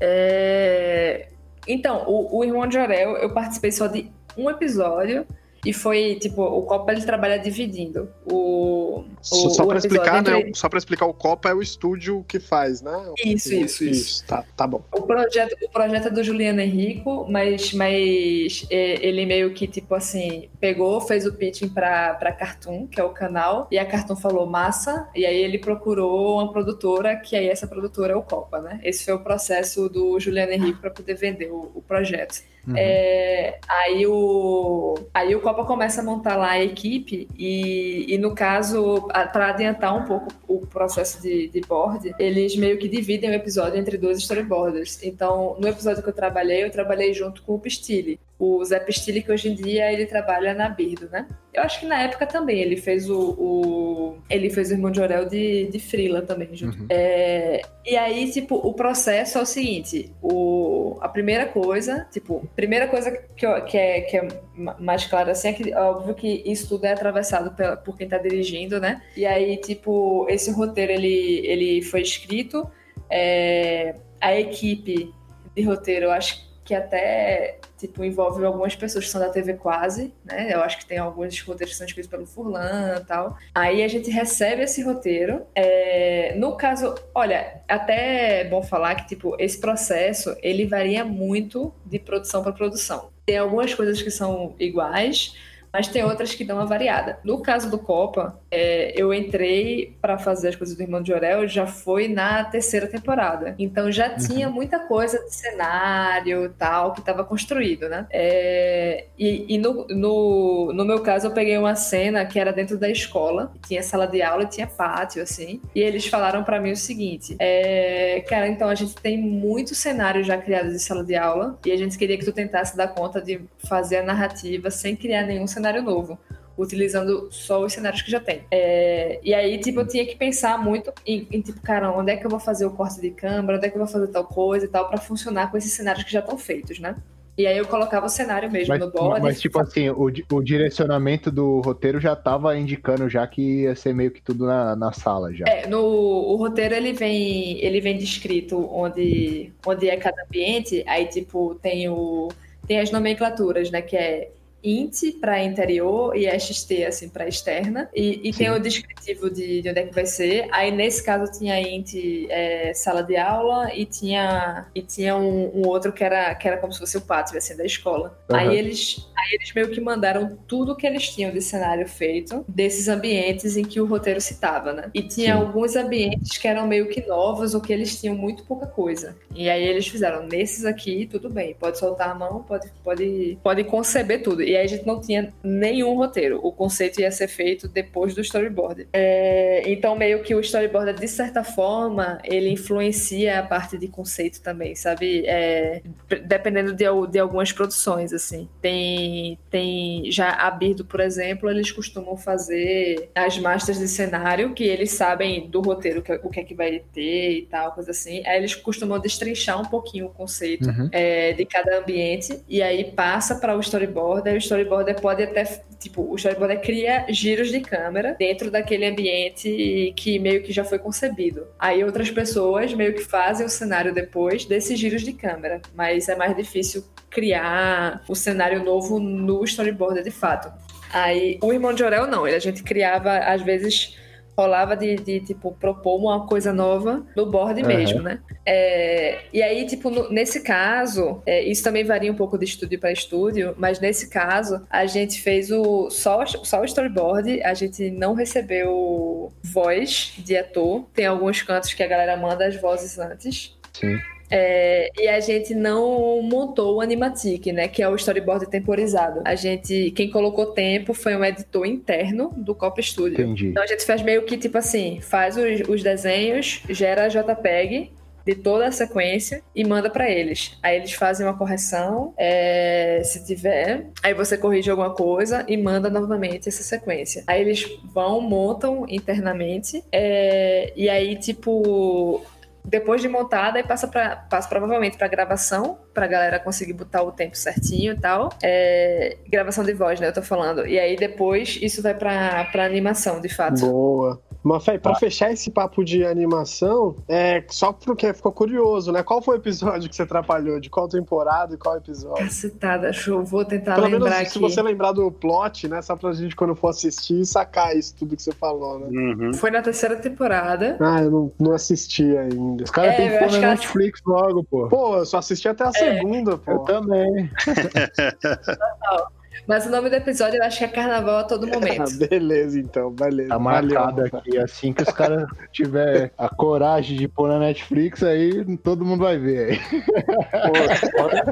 [SPEAKER 4] É... Então, o, o Irmão de Orel, eu participei só de um episódio e foi, tipo, o Copa ele trabalha dividindo. O,
[SPEAKER 3] o só para explicar, né? Só para explicar, o Copa é o estúdio que faz, né?
[SPEAKER 4] Isso, isso, isso. isso.
[SPEAKER 3] Tá, tá bom.
[SPEAKER 4] O projeto, o projeto é do Juliano Henrico, mas, mas é, ele meio que, tipo assim, pegou, fez o pitching pra, pra Cartoon, que é o canal, e a Cartoon falou massa, e aí ele procurou uma produtora, que aí essa produtora é o Copa, né? Esse foi o processo do Juliano Henrico para poder vender o, o projeto. Uhum. É, aí, o, aí o Copa começa a montar lá a equipe e, e no caso, para adiantar um pouco o processo de, de board, eles meio que dividem o episódio entre dois storyboarders. Então, no episódio que eu trabalhei, eu trabalhei junto com o Pistile o Zé Pistilli, que hoje em dia ele trabalha na Birdo, né? Eu acho que na época também ele fez o, o ele fez o Irmão de Orel de, de Frila também junto. Uhum. É, e aí, tipo, o processo é o seguinte, o, a primeira coisa, tipo, primeira coisa que, eu, que, é, que é mais clara assim é que óbvio que isso tudo é atravessado pela, por quem tá dirigindo, né? E aí, tipo, esse roteiro ele, ele foi escrito, é, a equipe de roteiro, eu acho que até tipo, envolve algumas pessoas que são da TV quase, né? Eu acho que tem alguns roteiros que são escritos pelo Furlan e tal. Aí a gente recebe esse roteiro. É... No caso, olha, até é bom falar que, tipo, esse processo, ele varia muito de produção para produção. Tem algumas coisas que são iguais, mas tem outras que dão uma variada. No caso do Copa, é, eu entrei para fazer as coisas do Irmão de Orel, já foi na terceira temporada. Então já uhum. tinha muita coisa de cenário tal que estava construído, né? É, e, e no, no, no, meu caso, eu peguei uma cena que era dentro da escola, tinha sala de aula e tinha pátio, assim. E eles falaram para mim o seguinte: é, cara, então a gente tem muitos cenários já criados de sala de aula e a gente queria que tu tentasse dar conta de fazer a narrativa sem criar nenhum cenário cenário novo, utilizando só os cenários que já tem. É, e aí, tipo, eu tinha que pensar muito em, em, tipo, cara, onde é que eu vou fazer o corte de câmera, onde é que eu vou fazer tal coisa e tal, para funcionar com esses cenários que já estão feitos, né? E aí eu colocava o cenário mesmo
[SPEAKER 2] mas,
[SPEAKER 4] no board.
[SPEAKER 2] Mas, tipo assim, o, o direcionamento do roteiro já tava indicando já que ia ser meio que tudo na, na sala já.
[SPEAKER 4] É, no o roteiro ele vem, ele vem descrito onde, onde é cada ambiente, aí tipo tem o tem as nomenclaturas, né, que é int para interior e xt assim para externa. E, e tem o descritivo de, de, onde é que vai ser. Aí nesse caso tinha int é, sala de aula e tinha e tinha um, um, outro que era que era como se fosse o pátio assim da escola. Uhum. aí eles aí eles meio que mandaram tudo que eles tinham de cenário feito desses ambientes em que o roteiro citava né? E tinha Sim. alguns ambientes que eram meio que novos ou que eles tinham muito pouca coisa. E aí eles fizeram nesses aqui tudo bem. Pode soltar a mão pode pode pode conceber tudo e aí a gente não tinha nenhum roteiro. O conceito ia ser feito depois do storyboard. É, então, meio que o storyboard, de certa forma, ele influencia a parte de conceito também, sabe? É, dependendo de, de algumas produções, assim. Tem, tem já a Birdo, por exemplo, eles costumam fazer as masters de cenário, que eles sabem do roteiro que, o que é que vai ter e tal, coisa assim. Aí eles costumam destrinchar um pouquinho o conceito uhum. é, de cada ambiente, e aí passa para o storyboard, storyboarder pode até, tipo, o storyboarder cria giros de câmera dentro daquele ambiente que meio que já foi concebido. Aí outras pessoas meio que fazem o cenário depois desses giros de câmera, mas é mais difícil criar o cenário novo no storyboarder de fato. Aí, o Irmão de Orel não, a gente criava, às vezes, rolava de, de, tipo, propor uma coisa nova no board uhum. mesmo, né? É, e aí, tipo, no, nesse caso, é, isso também varia um pouco de estúdio para estúdio, mas nesse caso, a gente fez o só, só o storyboard, a gente não recebeu voz de ator. Tem alguns cantos que a galera manda as vozes antes.
[SPEAKER 2] Sim.
[SPEAKER 4] É, e a gente não montou o Animatic, né? Que é o storyboard temporizado. A gente, quem colocou tempo foi um editor interno do Cop Studio.
[SPEAKER 2] Entendi.
[SPEAKER 4] Então a gente faz meio que tipo assim, faz os, os desenhos, gera JPEG de toda a sequência e manda para eles. Aí eles fazem uma correção, é, se tiver, aí você corrige alguma coisa e manda novamente essa sequência. Aí eles vão, montam internamente, é, e aí, tipo, depois de montada, aí passa, pra, passa provavelmente para gravação, para galera conseguir botar o tempo certinho e tal. É, gravação de voz, né? Eu tô falando. E aí depois isso vai para animação, de fato.
[SPEAKER 3] Boa. Mas, Fê, pra ah. fechar esse papo de animação, é, só porque ficou curioso, né? Qual foi o episódio que você atrapalhou? De qual temporada e qual episódio?
[SPEAKER 4] Cacetada, show. Vou tentar Pelo lembrar menos, aqui.
[SPEAKER 3] se você lembrar do plot, né? Só pra gente, quando for assistir, sacar isso tudo que você falou, né?
[SPEAKER 4] Uhum. Foi na terceira temporada.
[SPEAKER 3] Ah, eu não, não assisti ainda.
[SPEAKER 2] Os caras é, têm que pôr na Netflix logo, pô.
[SPEAKER 3] Pô, eu só assisti até a é. segunda, pô.
[SPEAKER 2] Eu também.
[SPEAKER 4] Mas o nome do episódio eu acho que é Carnaval a todo momento.
[SPEAKER 3] beleza, então, beleza.
[SPEAKER 2] Tá marcado Valeu, aqui. Assim que os caras tiver a coragem de pôr na Netflix, aí todo mundo vai ver aí.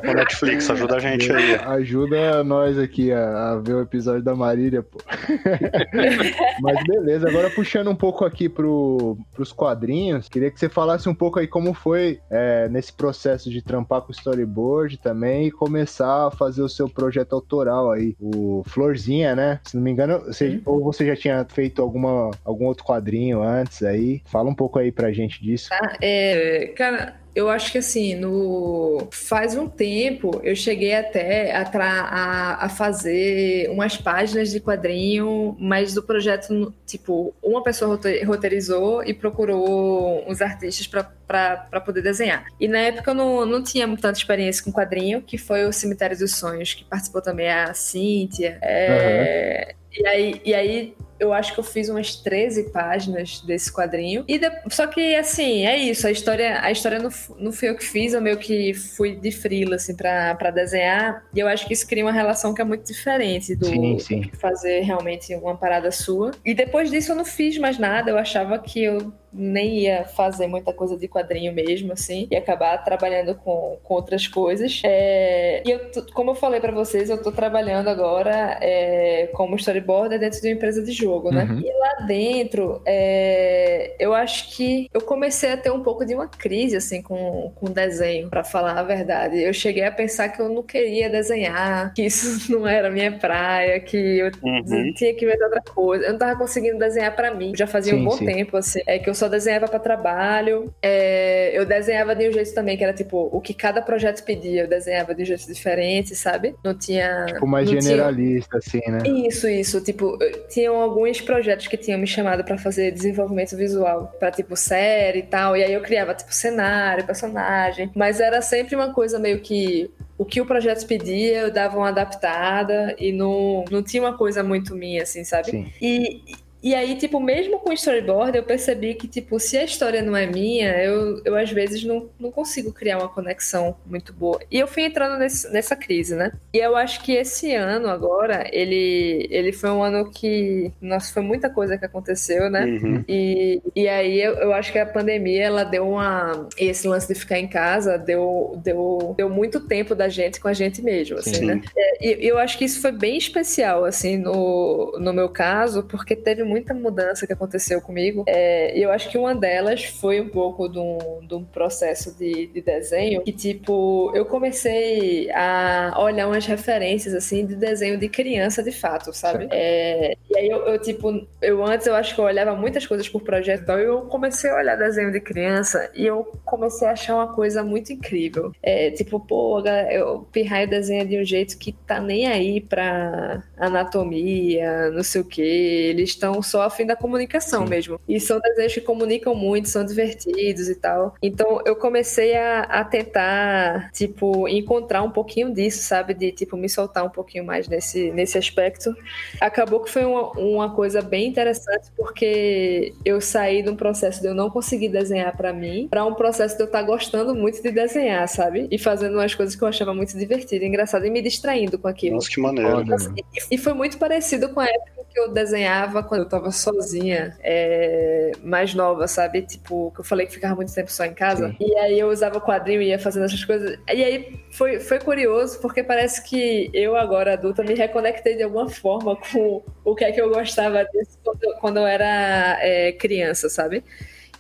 [SPEAKER 1] Pô, Netflix, ajuda a gente aí.
[SPEAKER 2] Ajuda nós aqui a, a ver o episódio da Marília, pô. Mas beleza, agora puxando um pouco aqui pro, pros quadrinhos, queria que você falasse um pouco aí como foi é, nesse processo de trampar com storyboard também e começar a fazer o seu projeto autoral aí, o Florzinha, né? Se não me engano, você, ou você já tinha feito alguma, algum outro quadrinho antes aí. Fala um pouco aí pra gente disso.
[SPEAKER 4] Ah, é, cara, eu acho que assim, no faz um tempo eu cheguei até a, a, a fazer umas páginas de quadrinho, mas do projeto, tipo, uma pessoa roteirizou e procurou uns artistas para poder desenhar. E na época eu não, não tinha tanta experiência com quadrinho, que foi o Cemitério dos Sonhos, que participou também a Cíntia. É, uhum. E aí, e aí eu acho que eu fiz umas 13 páginas desse quadrinho. E de... Só que, assim, é isso. A história, a história não, não fui eu que fiz, eu meio que fui de frila, assim, pra, pra desenhar. E eu acho que isso cria uma relação que é muito diferente do
[SPEAKER 2] sim, sim.
[SPEAKER 4] fazer realmente uma parada sua. E depois disso eu não fiz mais nada. Eu achava que eu nem ia fazer muita coisa de quadrinho mesmo, assim, e acabar trabalhando com, com outras coisas. É, e eu, como eu falei para vocês, eu tô trabalhando agora é, como storyboarder dentro de uma empresa de jogo, né? Uhum. E lá dentro, é, eu acho que eu comecei a ter um pouco de uma crise, assim, com, com desenho, para falar a verdade. Eu cheguei a pensar que eu não queria desenhar, que isso não era minha praia, que eu uhum. tinha que ver outra coisa. Eu não tava conseguindo desenhar para mim. Já fazia sim, um bom sim. tempo, assim, é que eu só desenhava para trabalho. É, eu desenhava de um jeito também que era tipo o que cada projeto pedia, eu desenhava de um jeito diferente, sabe? Não tinha.
[SPEAKER 2] Tipo, mais generalista,
[SPEAKER 4] tinha...
[SPEAKER 2] assim, né?
[SPEAKER 4] Isso, isso. Tipo, tinham alguns projetos que tinham me chamado para fazer desenvolvimento visual, para tipo série e tal. E aí eu criava, tipo, cenário, personagem. Mas era sempre uma coisa meio que o que o projeto pedia, eu dava uma adaptada e não, não tinha uma coisa muito minha, assim, sabe? Sim. E, e aí, tipo, mesmo com storyboard, eu percebi que, tipo, se a história não é minha, eu, eu às vezes não, não consigo criar uma conexão muito boa. E eu fui entrando nesse, nessa crise, né? E eu acho que esse ano agora, ele, ele foi um ano que, nossa, foi muita coisa que aconteceu, né? Uhum. E, e aí eu, eu acho que a pandemia, ela deu uma. Esse lance de ficar em casa deu, deu, deu muito tempo da gente com a gente mesmo, assim, Sim. né? É, e eu acho que isso foi bem especial, assim, no, no meu caso, porque teve muita mudança que aconteceu comigo. É, e eu acho que uma delas foi um pouco de um, de um processo de, de, desenho que, tipo, eu comecei a olhar umas referências, assim, de desenho de criança, de fato, sabe? É, e aí eu, eu, tipo, eu antes eu acho que eu olhava muitas coisas por projeto e eu comecei a olhar desenho de criança e eu comecei a achar uma coisa muito incrível. É, tipo, pô, eu pirraio desenha de um jeito que tá nem aí pra anatomia, não sei o que. Eles estão só a fim da comunicação Sim. mesmo. E são desenhos que comunicam muito, são divertidos e tal. Então eu comecei a, a tentar, tipo, encontrar um pouquinho disso, sabe? De, tipo, me soltar um pouquinho mais nesse, nesse aspecto. Acabou que foi uma, uma coisa bem interessante, porque eu saí de um processo de eu não conseguir desenhar para mim, para um processo de eu estar tá gostando muito de desenhar, sabe? E fazendo umas coisas que eu achava muito divertidas, engraçado, e me distraindo com aquilo.
[SPEAKER 1] Nossa, que maneiro.
[SPEAKER 4] E, e foi muito parecido com a época que eu desenhava quando eu tava sozinha, é, mais nova, sabe? Tipo, que eu falei que ficava muito tempo só em casa. Sim. E aí eu usava quadrinho e ia fazendo essas coisas. E aí foi, foi curioso, porque parece que eu, agora adulta, me reconectei de alguma forma com o que é que eu gostava disso quando, quando eu era é, criança, sabe?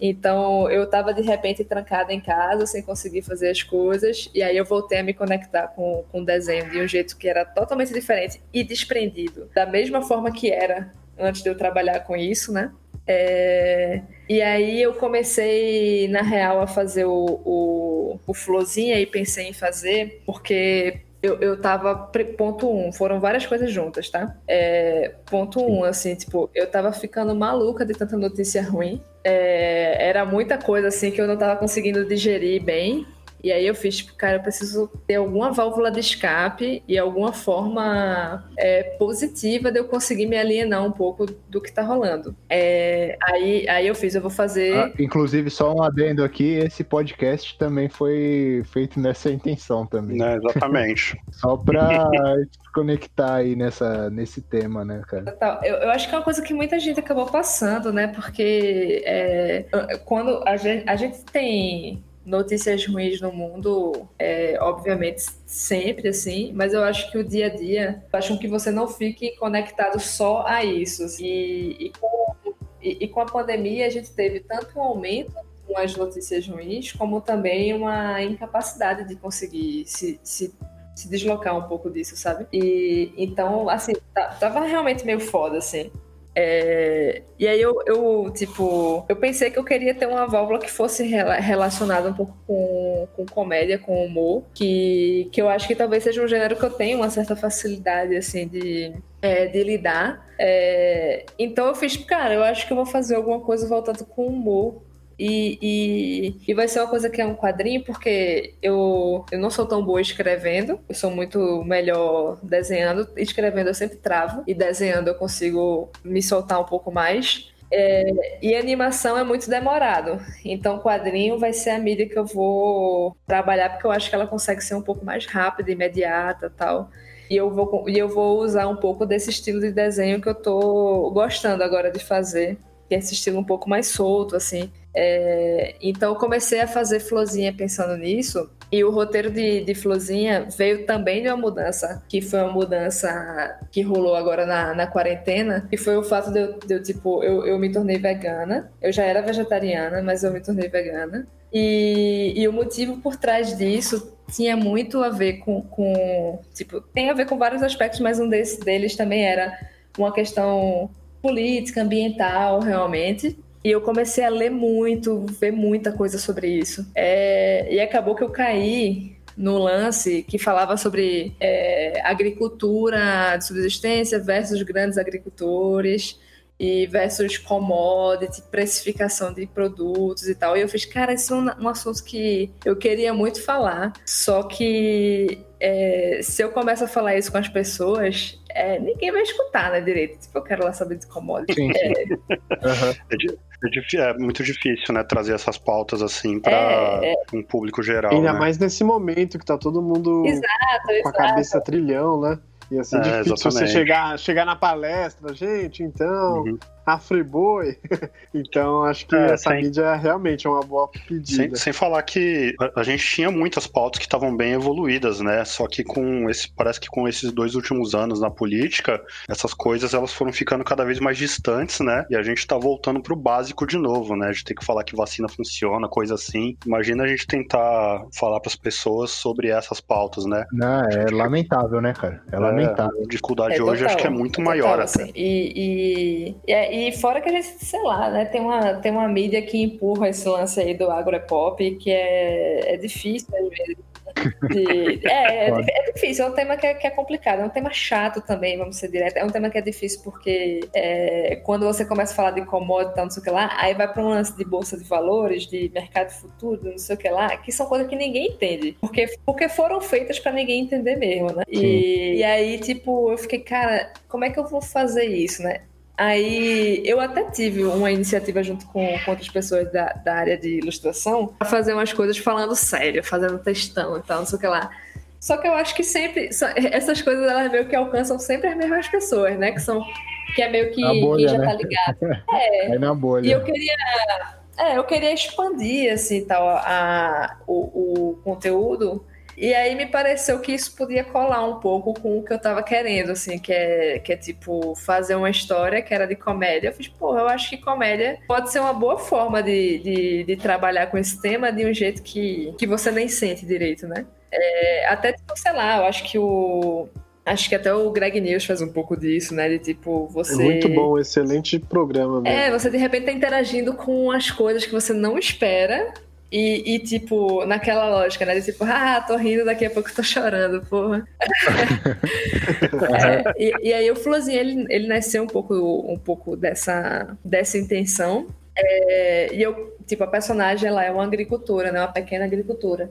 [SPEAKER 4] Então eu estava de repente trancada em casa, sem conseguir fazer as coisas, e aí eu voltei a me conectar com, com o desenho de um jeito que era totalmente diferente e desprendido, da mesma forma que era antes de eu trabalhar com isso, né? É... E aí eu comecei, na real, a fazer o, o, o Florzinha e pensei em fazer, porque eu, eu tava. Ponto um, foram várias coisas juntas, tá? É, ponto um, assim, tipo, eu tava ficando maluca de tanta notícia ruim. É, era muita coisa, assim, que eu não tava conseguindo digerir bem. E aí eu fiz, tipo, cara, eu preciso ter alguma válvula de escape e alguma forma é, positiva de eu conseguir me alienar um pouco do que tá rolando. É, aí, aí eu fiz, eu vou fazer. Ah,
[SPEAKER 2] inclusive, só um adendo aqui, esse podcast também foi feito nessa intenção também.
[SPEAKER 1] É, exatamente.
[SPEAKER 2] só pra conectar aí nessa, nesse tema, né, cara?
[SPEAKER 4] Eu, eu acho que é uma coisa que muita gente acabou passando, né? Porque é, quando a gente, a gente tem notícias ruins no mundo, é, obviamente, sempre assim, mas eu acho que o dia a dia faz com que você não fique conectado só a isso. E, e, com, e, e com a pandemia, a gente teve tanto um aumento com as notícias ruins, como também uma incapacidade de conseguir se, se, se deslocar um pouco disso, sabe? E então, assim, tava realmente meio foda, assim. É, e aí eu, eu, tipo, eu pensei que eu queria ter uma válvula que fosse relacionada um pouco com, com comédia, com humor, que, que eu acho que talvez seja um gênero que eu tenho uma certa facilidade, assim, de, é, de lidar. É, então eu fiz, cara, eu acho que eu vou fazer alguma coisa voltada com humor. E, e, e, vai ser uma coisa que é um quadrinho, porque eu, eu não sou tão boa escrevendo, eu sou muito melhor desenhando. Escrevendo eu sempre travo, e desenhando eu consigo me soltar um pouco mais. É, e animação é muito demorado. Então, quadrinho vai ser a mídia que eu vou trabalhar, porque eu acho que ela consegue ser um pouco mais rápida, imediata tal. E eu vou, e eu vou usar um pouco desse estilo de desenho que eu tô gostando agora de fazer, que é esse estilo um pouco mais solto, assim. É, então comecei a fazer Florzinha pensando nisso, e o roteiro de, de Florzinha veio também de uma mudança, que foi uma mudança que rolou agora na, na quarentena, que foi o fato de eu, de eu tipo, eu, eu me tornei vegana. Eu já era vegetariana, mas eu me tornei vegana. E, e o motivo por trás disso tinha muito a ver com, com, Tipo, tem a ver com vários aspectos, mas um desses, deles também era uma questão política, ambiental, realmente. E eu comecei a ler muito, ver muita coisa sobre isso. É, e acabou que eu caí no lance que falava sobre é, agricultura de subsistência versus grandes agricultores e versus commodity, precificação de produtos e tal. E eu fiz, cara, isso é um, um assunto que eu queria muito falar, só que é, se eu começo a falar isso com as pessoas, é, ninguém vai escutar, né, direito. Tipo, eu quero lá saber de commodity.
[SPEAKER 1] Sim, sim. É. Uhum. É, é, muito difícil, né, trazer essas pautas assim para é, é, um público geral.
[SPEAKER 3] Ainda
[SPEAKER 1] né?
[SPEAKER 3] mais nesse momento que tá todo mundo
[SPEAKER 4] exato,
[SPEAKER 3] com
[SPEAKER 4] exato.
[SPEAKER 3] a cabeça trilhão, né? Ia ser é, difícil exatamente. você chegar, chegar na palestra, gente, então, uhum a Friboi. então, acho que é, essa sem... mídia realmente é uma boa pedida.
[SPEAKER 1] Sem, sem falar que a, a, gente tinha muitas pautas que estavam bem evoluídas, né? Só que com esse, parece que com esses dois últimos anos na política, essas coisas elas foram ficando cada vez mais distantes, né? E a gente tá voltando pro básico de novo, né? A gente tem que falar que vacina funciona, coisa assim. Imagina a gente tentar falar para as pessoas sobre essas pautas, né?
[SPEAKER 2] Não, é lamentável, né, cara? É, é lamentável.
[SPEAKER 1] A dificuldade é, hoje total, acho que é muito é maior
[SPEAKER 4] total, assim. E, e, e, e fora que a gente, sei lá, né, tem uma, tem uma mídia que empurra esse lance aí do agropop que é, é difícil às vezes. De, é, é, é, difícil, é um tema que é, que é, complicado, é um tema chato também, vamos ser direto. É um tema que é difícil porque é, quando você começa a falar de commodity, não sei o que lá, aí vai para um lance de bolsa de valores, de mercado futuro, não sei o que lá, que são coisas que ninguém entende. Porque, porque foram feitas para ninguém entender mesmo, né? E, e aí, tipo, eu fiquei, cara, como é que eu vou fazer isso, né? Aí eu até tive uma iniciativa junto com, com outras pessoas da, da área de ilustração para fazer umas coisas falando sério, fazendo textão e tal, não sei o que lá. Só que eu acho que sempre essas coisas elas meio que alcançam sempre as mesmas pessoas, né? Que são que é meio que
[SPEAKER 2] bolha,
[SPEAKER 4] quem já
[SPEAKER 2] né?
[SPEAKER 4] tá ligado. É.
[SPEAKER 2] é na bolha.
[SPEAKER 4] E eu queria é, eu queria expandir assim tal a, a o, o conteúdo e aí me pareceu que isso podia colar um pouco com o que eu tava querendo, assim, que é, que é tipo fazer uma história que era de comédia. Eu fiz, porra, eu acho que comédia pode ser uma boa forma de, de, de trabalhar com esse tema de um jeito que, que você nem sente direito, né? É, até, tipo, sei lá, eu acho que o. Acho que até o Greg News faz um pouco disso, né? De tipo, você. É
[SPEAKER 3] muito bom, excelente programa mesmo.
[SPEAKER 4] É, você de repente tá interagindo com as coisas que você não espera e, e, tipo, naquela lógica, né? De tipo, ah, tô rindo, daqui a pouco tô chorando, porra. é, e, e, aí o Flozinho, ele, ele nasceu um pouco, um pouco dessa, dessa intenção. É, e eu, tipo, a personagem, ela é uma agricultora, né? Uma pequena agricultora.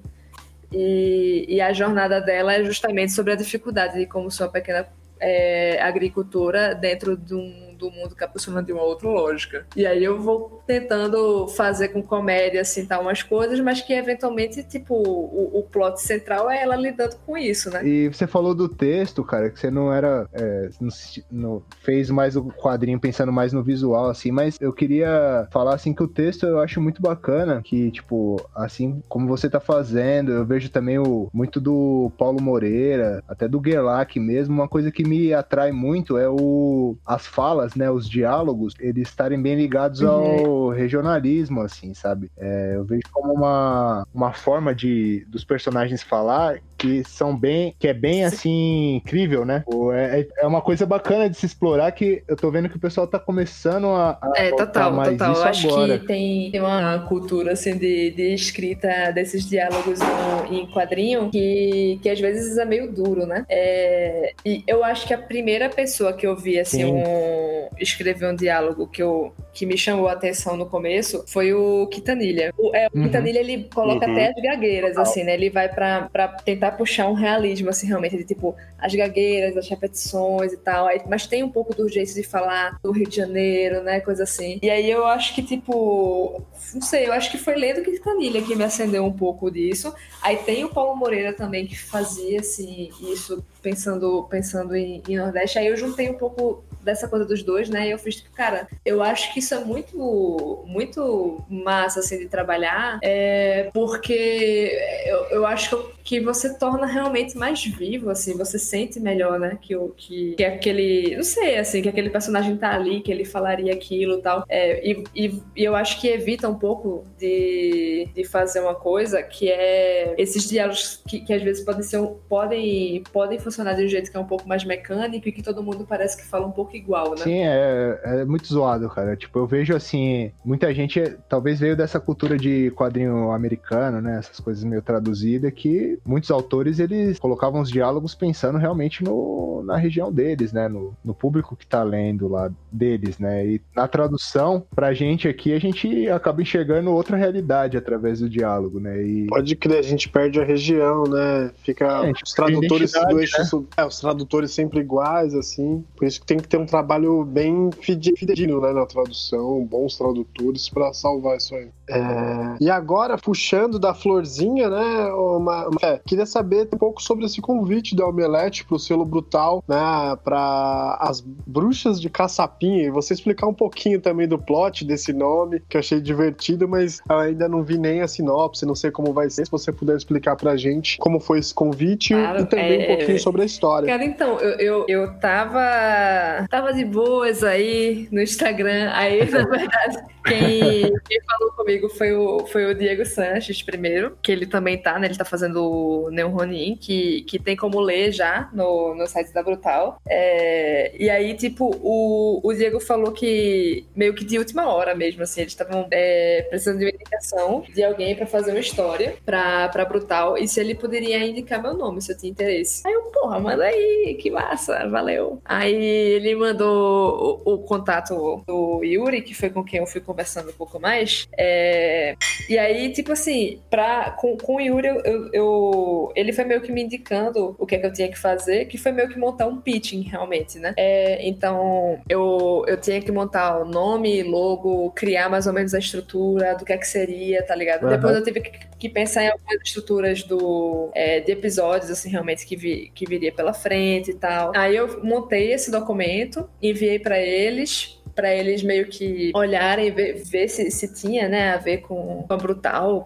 [SPEAKER 4] E, e a jornada dela é justamente sobre a dificuldade de como ser uma pequena é, agricultura dentro de um do mundo capuchinando de uma outra lógica. E aí eu vou tentando fazer com comédia, assim, tal, umas coisas, mas que eventualmente, tipo, o, o plot central é ela lidando com isso, né?
[SPEAKER 2] E você falou do texto, cara, que você não era. É, não, não, fez mais o quadrinho pensando mais no visual, assim, mas eu queria falar, assim, que o texto eu acho muito bacana, que, tipo, assim como você tá fazendo, eu vejo também o, muito do Paulo Moreira, até do Gerlach mesmo, uma coisa que me atrai muito é o, as falas falas, né, os diálogos, eles estarem bem ligados uhum. ao regionalismo, assim, sabe? É, eu vejo como uma, uma forma de dos personagens falar que são bem, que é bem assim incrível, né? É, é, é uma coisa bacana de se explorar que eu tô vendo que o pessoal tá começando a, a
[SPEAKER 4] é total, mais total. Isso eu acho agora. que tem, tem uma cultura assim de, de escrita desses diálogos no, em quadrinho que, que às vezes é meio duro, né? É, e eu acho que a primeira pessoa que eu vi assim um, escrever um diálogo que eu que me chamou a atenção no começo foi o Quintanilha. O, é, o uhum. Quintanilha ele coloca uhum. até as gagueiras assim, né? Ele vai para tentar puxar um realismo, assim, realmente, de tipo, as gagueiras, as repetições e tal. Aí, mas tem um pouco do jeito de falar do Rio de Janeiro, né? Coisa assim. E aí eu acho que, tipo, não sei, eu acho que foi lendo que Canilha que me acendeu um pouco disso. Aí tem o Paulo Moreira também que fazia, assim, isso pensando, pensando em, em Nordeste. Aí eu juntei um pouco dessa coisa dos dois, né? E eu fiz, tipo, cara, eu acho que isso é muito, muito massa, assim, de trabalhar, é, porque eu, eu acho que, que você torna realmente mais vivo, assim, você sente melhor, né? Que, que, que aquele, não sei, assim, que aquele personagem tá ali, que ele falaria aquilo tal. É, e, e, e, eu acho que evita um pouco de, de fazer uma coisa que é esses diálogos que, que às vezes podem ser, podem, podem funcionar de um jeito que é um pouco mais mecânico e que todo mundo parece que fala um pouco igual, né?
[SPEAKER 2] Sim, é, é muito zoado, cara. Tipo, eu vejo assim, muita gente talvez veio dessa cultura de quadrinho americano, né? Essas coisas meio traduzidas, que muitos autores eles colocavam os diálogos pensando realmente no, na região deles, né? No, no público que tá lendo lá deles, né? E na tradução, pra gente aqui, a gente acaba enxergando outra realidade através do diálogo, né? E...
[SPEAKER 3] Pode crer, a gente perde a região, né? Fica é, os tradutores do eixo, né? É, os tradutores sempre iguais, assim. Por isso que tem que ter um trabalho bem fidedigno né, na tradução, bons tradutores para salvar isso aí. É... E agora, puxando da florzinha, né, uma. É, queria saber um pouco sobre esse convite da Omelete pro selo Brutal, né, para as bruxas de Caçapinha, e você explicar um pouquinho também do plot desse nome, que eu achei divertido, mas eu ainda não vi nem a sinopse, não sei como vai ser, se você puder explicar pra gente como foi esse convite claro, e também é... um pouquinho sobre a história.
[SPEAKER 4] Cara, então, eu, eu, eu tava, tava de boas aí no Instagram, aí, na verdade, quem, quem falou comigo foi o, foi o Diego Sanches primeiro, que ele também tá, né? Ele tá fazendo o Neon que, que tem como ler já no, no site da Brutal. É, e aí, tipo, o, o Diego falou que meio que de última hora mesmo, assim, eles estavam é, precisando de uma indicação de alguém para fazer uma história pra, pra Brutal e se ele poderia indicar meu nome, se eu tinha interesse. Aí eu, porra, manda aí, que massa, valeu. Aí ele mandou o, o contato do Yuri, que foi com quem eu fui conversando um pouco mais. É, e aí, tipo assim, pra, com, com o Yuri, eu, eu, ele foi meio que me indicando o que é que eu tinha que fazer, que foi meio que montar um pitching, realmente, né? É, então, eu, eu tinha que montar o nome, logo, criar mais ou menos a estrutura do que é que seria, tá ligado? Uhum. Depois eu tive que, que, pensar em algumas estruturas do, é, de episódios, assim, realmente, que, vi, que viria pela frente e tal. Aí eu montei esse documento, enviei para eles, para eles meio que olharem, ver, ver se, se tinha, né, a ver com, a Brutal,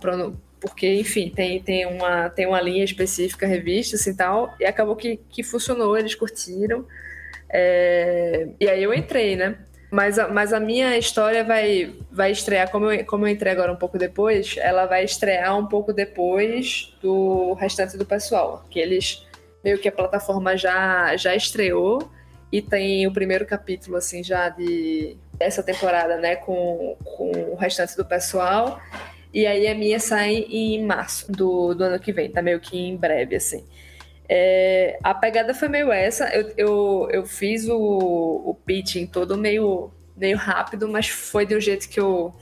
[SPEAKER 4] porque, enfim, tem, tem, uma, tem uma linha específica, revista, assim, tal, e acabou que, que funcionou, eles curtiram, é, e aí eu entrei, né, mas a, mas a minha história vai, vai estrear, como eu, como eu entrei agora um pouco depois, ela vai estrear um pouco depois do restante do pessoal, que eles, meio que a plataforma já, já estreou, e tem o primeiro capítulo, assim, já de dessa temporada, né, com, com o restante do pessoal. E aí a minha sai em março do, do ano que vem, tá meio que em breve, assim. É, a pegada foi meio essa. Eu, eu, eu fiz o, o pitching todo meio, meio rápido, mas foi um jeito que eu,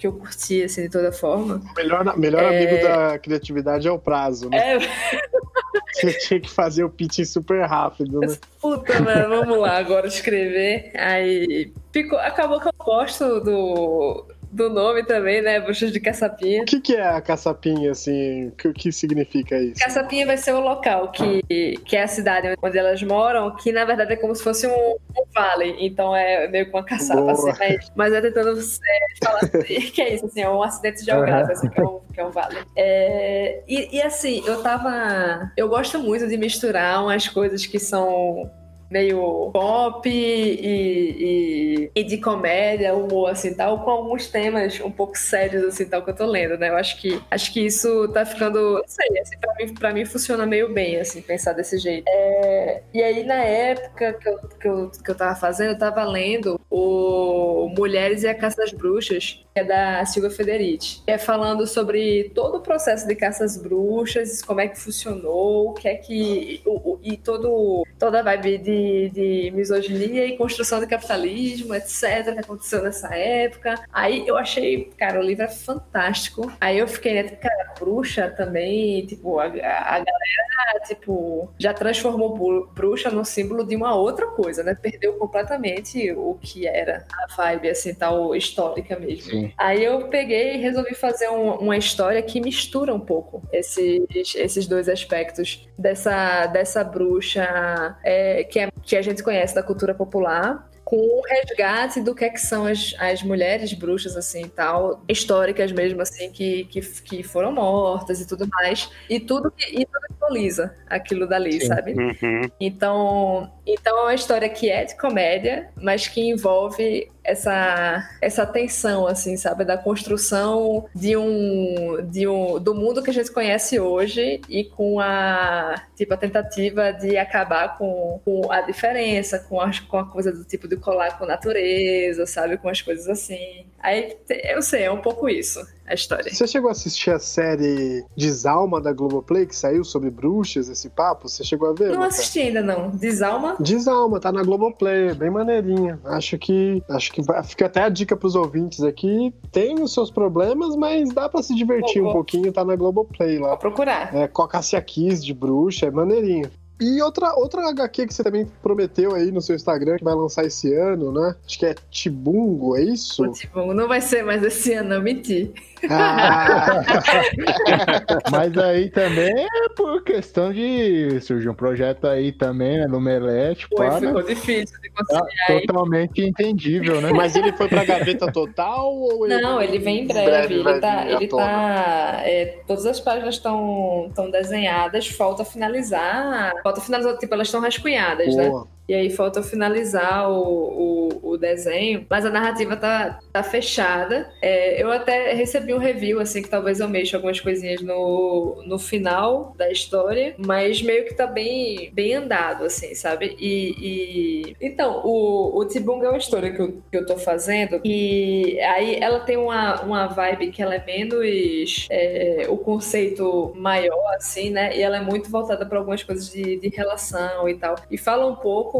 [SPEAKER 4] que eu curti, assim, de toda forma.
[SPEAKER 3] O melhor, melhor é... amigo da criatividade é o prazo, né? É... Você tinha que fazer o pitch super rápido, né?
[SPEAKER 4] Puta, mano, vamos lá agora escrever. Aí ficou, acabou que eu gosto do, do nome também, né? Bruxas de Caçapinha.
[SPEAKER 3] O que, que é a Caçapinha, assim? O que, que significa isso?
[SPEAKER 4] Caçapinha vai ser o local que, que é a cidade onde elas moram, que na verdade é como se fosse um, um vale. Então é meio que uma caçapa, assim, mas, mas é tentando é, falar assim, que é isso, assim, é um acidente geográfico, assim, que, é um, que é um vale. É, e, e assim, eu tava. Eu gosto muito de misturar umas coisas que são meio pop e, e, e, de comédia, humor, assim, tal, com alguns temas um pouco sérios, assim, tal, que eu tô lendo, né? Eu acho que, acho que isso tá ficando, não sei, assim, pra mim, pra mim funciona meio bem, assim, pensar desse jeito. É, e aí, na época que eu, que, eu, que eu tava fazendo, eu tava lendo o Mulheres e a Caça das Bruxas, é da Silvia Federici, é falando sobre todo o processo de caça às bruxas, como é que funcionou, o que é que. O, o, e todo, toda a vibe de, de misoginia e construção do capitalismo, etc., que aconteceu nessa época. Aí eu achei, cara, o livro é fantástico. Aí eu fiquei, né, tipo, cara, bruxa também, tipo, a, a galera, tipo, já transformou bruxa no símbolo de uma outra coisa, né? Perdeu completamente o que era a vibe, assim, tal, histórica mesmo. Sim. Aí eu peguei e resolvi fazer um, uma história que mistura um pouco esses, esses dois aspectos dessa, dessa bruxa é, que, é, que a gente conhece da cultura popular com o resgate do que, é que são as, as mulheres bruxas, assim, tal, históricas mesmo, assim, que, que, que foram mortas e tudo mais, e tudo que, e tudo simboliza aquilo dali, Sim. sabe? Uhum. Então, então é uma história que é de comédia, mas que envolve essa essa tensão assim, sabe, da construção de um de um do mundo que a gente conhece hoje e com a tipo a tentativa de acabar com, com a diferença, com a, com a coisa do tipo de colar com a natureza, sabe, com as coisas assim. Aí eu sei, é um pouco isso a história.
[SPEAKER 3] Você chegou a assistir a série Desalma da Globoplay, que saiu sobre bruxas, esse papo? Você chegou a ver?
[SPEAKER 4] Não assisti ainda, não. Desalma?
[SPEAKER 3] Desalma, tá na Globoplay, bem maneirinha. Acho que. Acho que fica até a dica pros ouvintes aqui. Tem os seus problemas, mas dá para se divertir um pouquinho, tá na Globoplay lá.
[SPEAKER 4] Vou procurar.
[SPEAKER 3] É, com a Cassia Kiss de bruxa, é maneirinho. E outra, outra HQ que você também prometeu aí no seu Instagram, que vai lançar esse ano, né? Acho que é Tibungo, é isso?
[SPEAKER 4] O Tibungo não vai ser mais esse ano, não menti.
[SPEAKER 2] Ah. Mas aí também é por questão de surgir um projeto aí também, né, no Melete.
[SPEAKER 4] Foi, pá, ficou né? difícil de conseguir.
[SPEAKER 2] Ah, totalmente entendível, né?
[SPEAKER 3] Mas ele foi pra gaveta total ou
[SPEAKER 4] ele... Não, ele vem em breve. ele tá. Ele tá é, todas as páginas estão desenhadas, falta finalizar. Falta finalizar, tipo, elas estão rascunhadas, né? Boa. né? E aí falta finalizar o, o, o, desenho, mas a narrativa tá, tá fechada. É, eu até recebi um review, assim, que talvez eu mexa algumas coisinhas no, no final da história, mas meio que tá bem, bem andado, assim, sabe? E, e... então, o, o Tibung é uma história que eu, que eu tô fazendo, e aí ela tem uma, uma vibe que ela é menos é, o conceito maior, assim, né? E ela é muito voltada para algumas coisas de, de relação e tal. E fala um pouco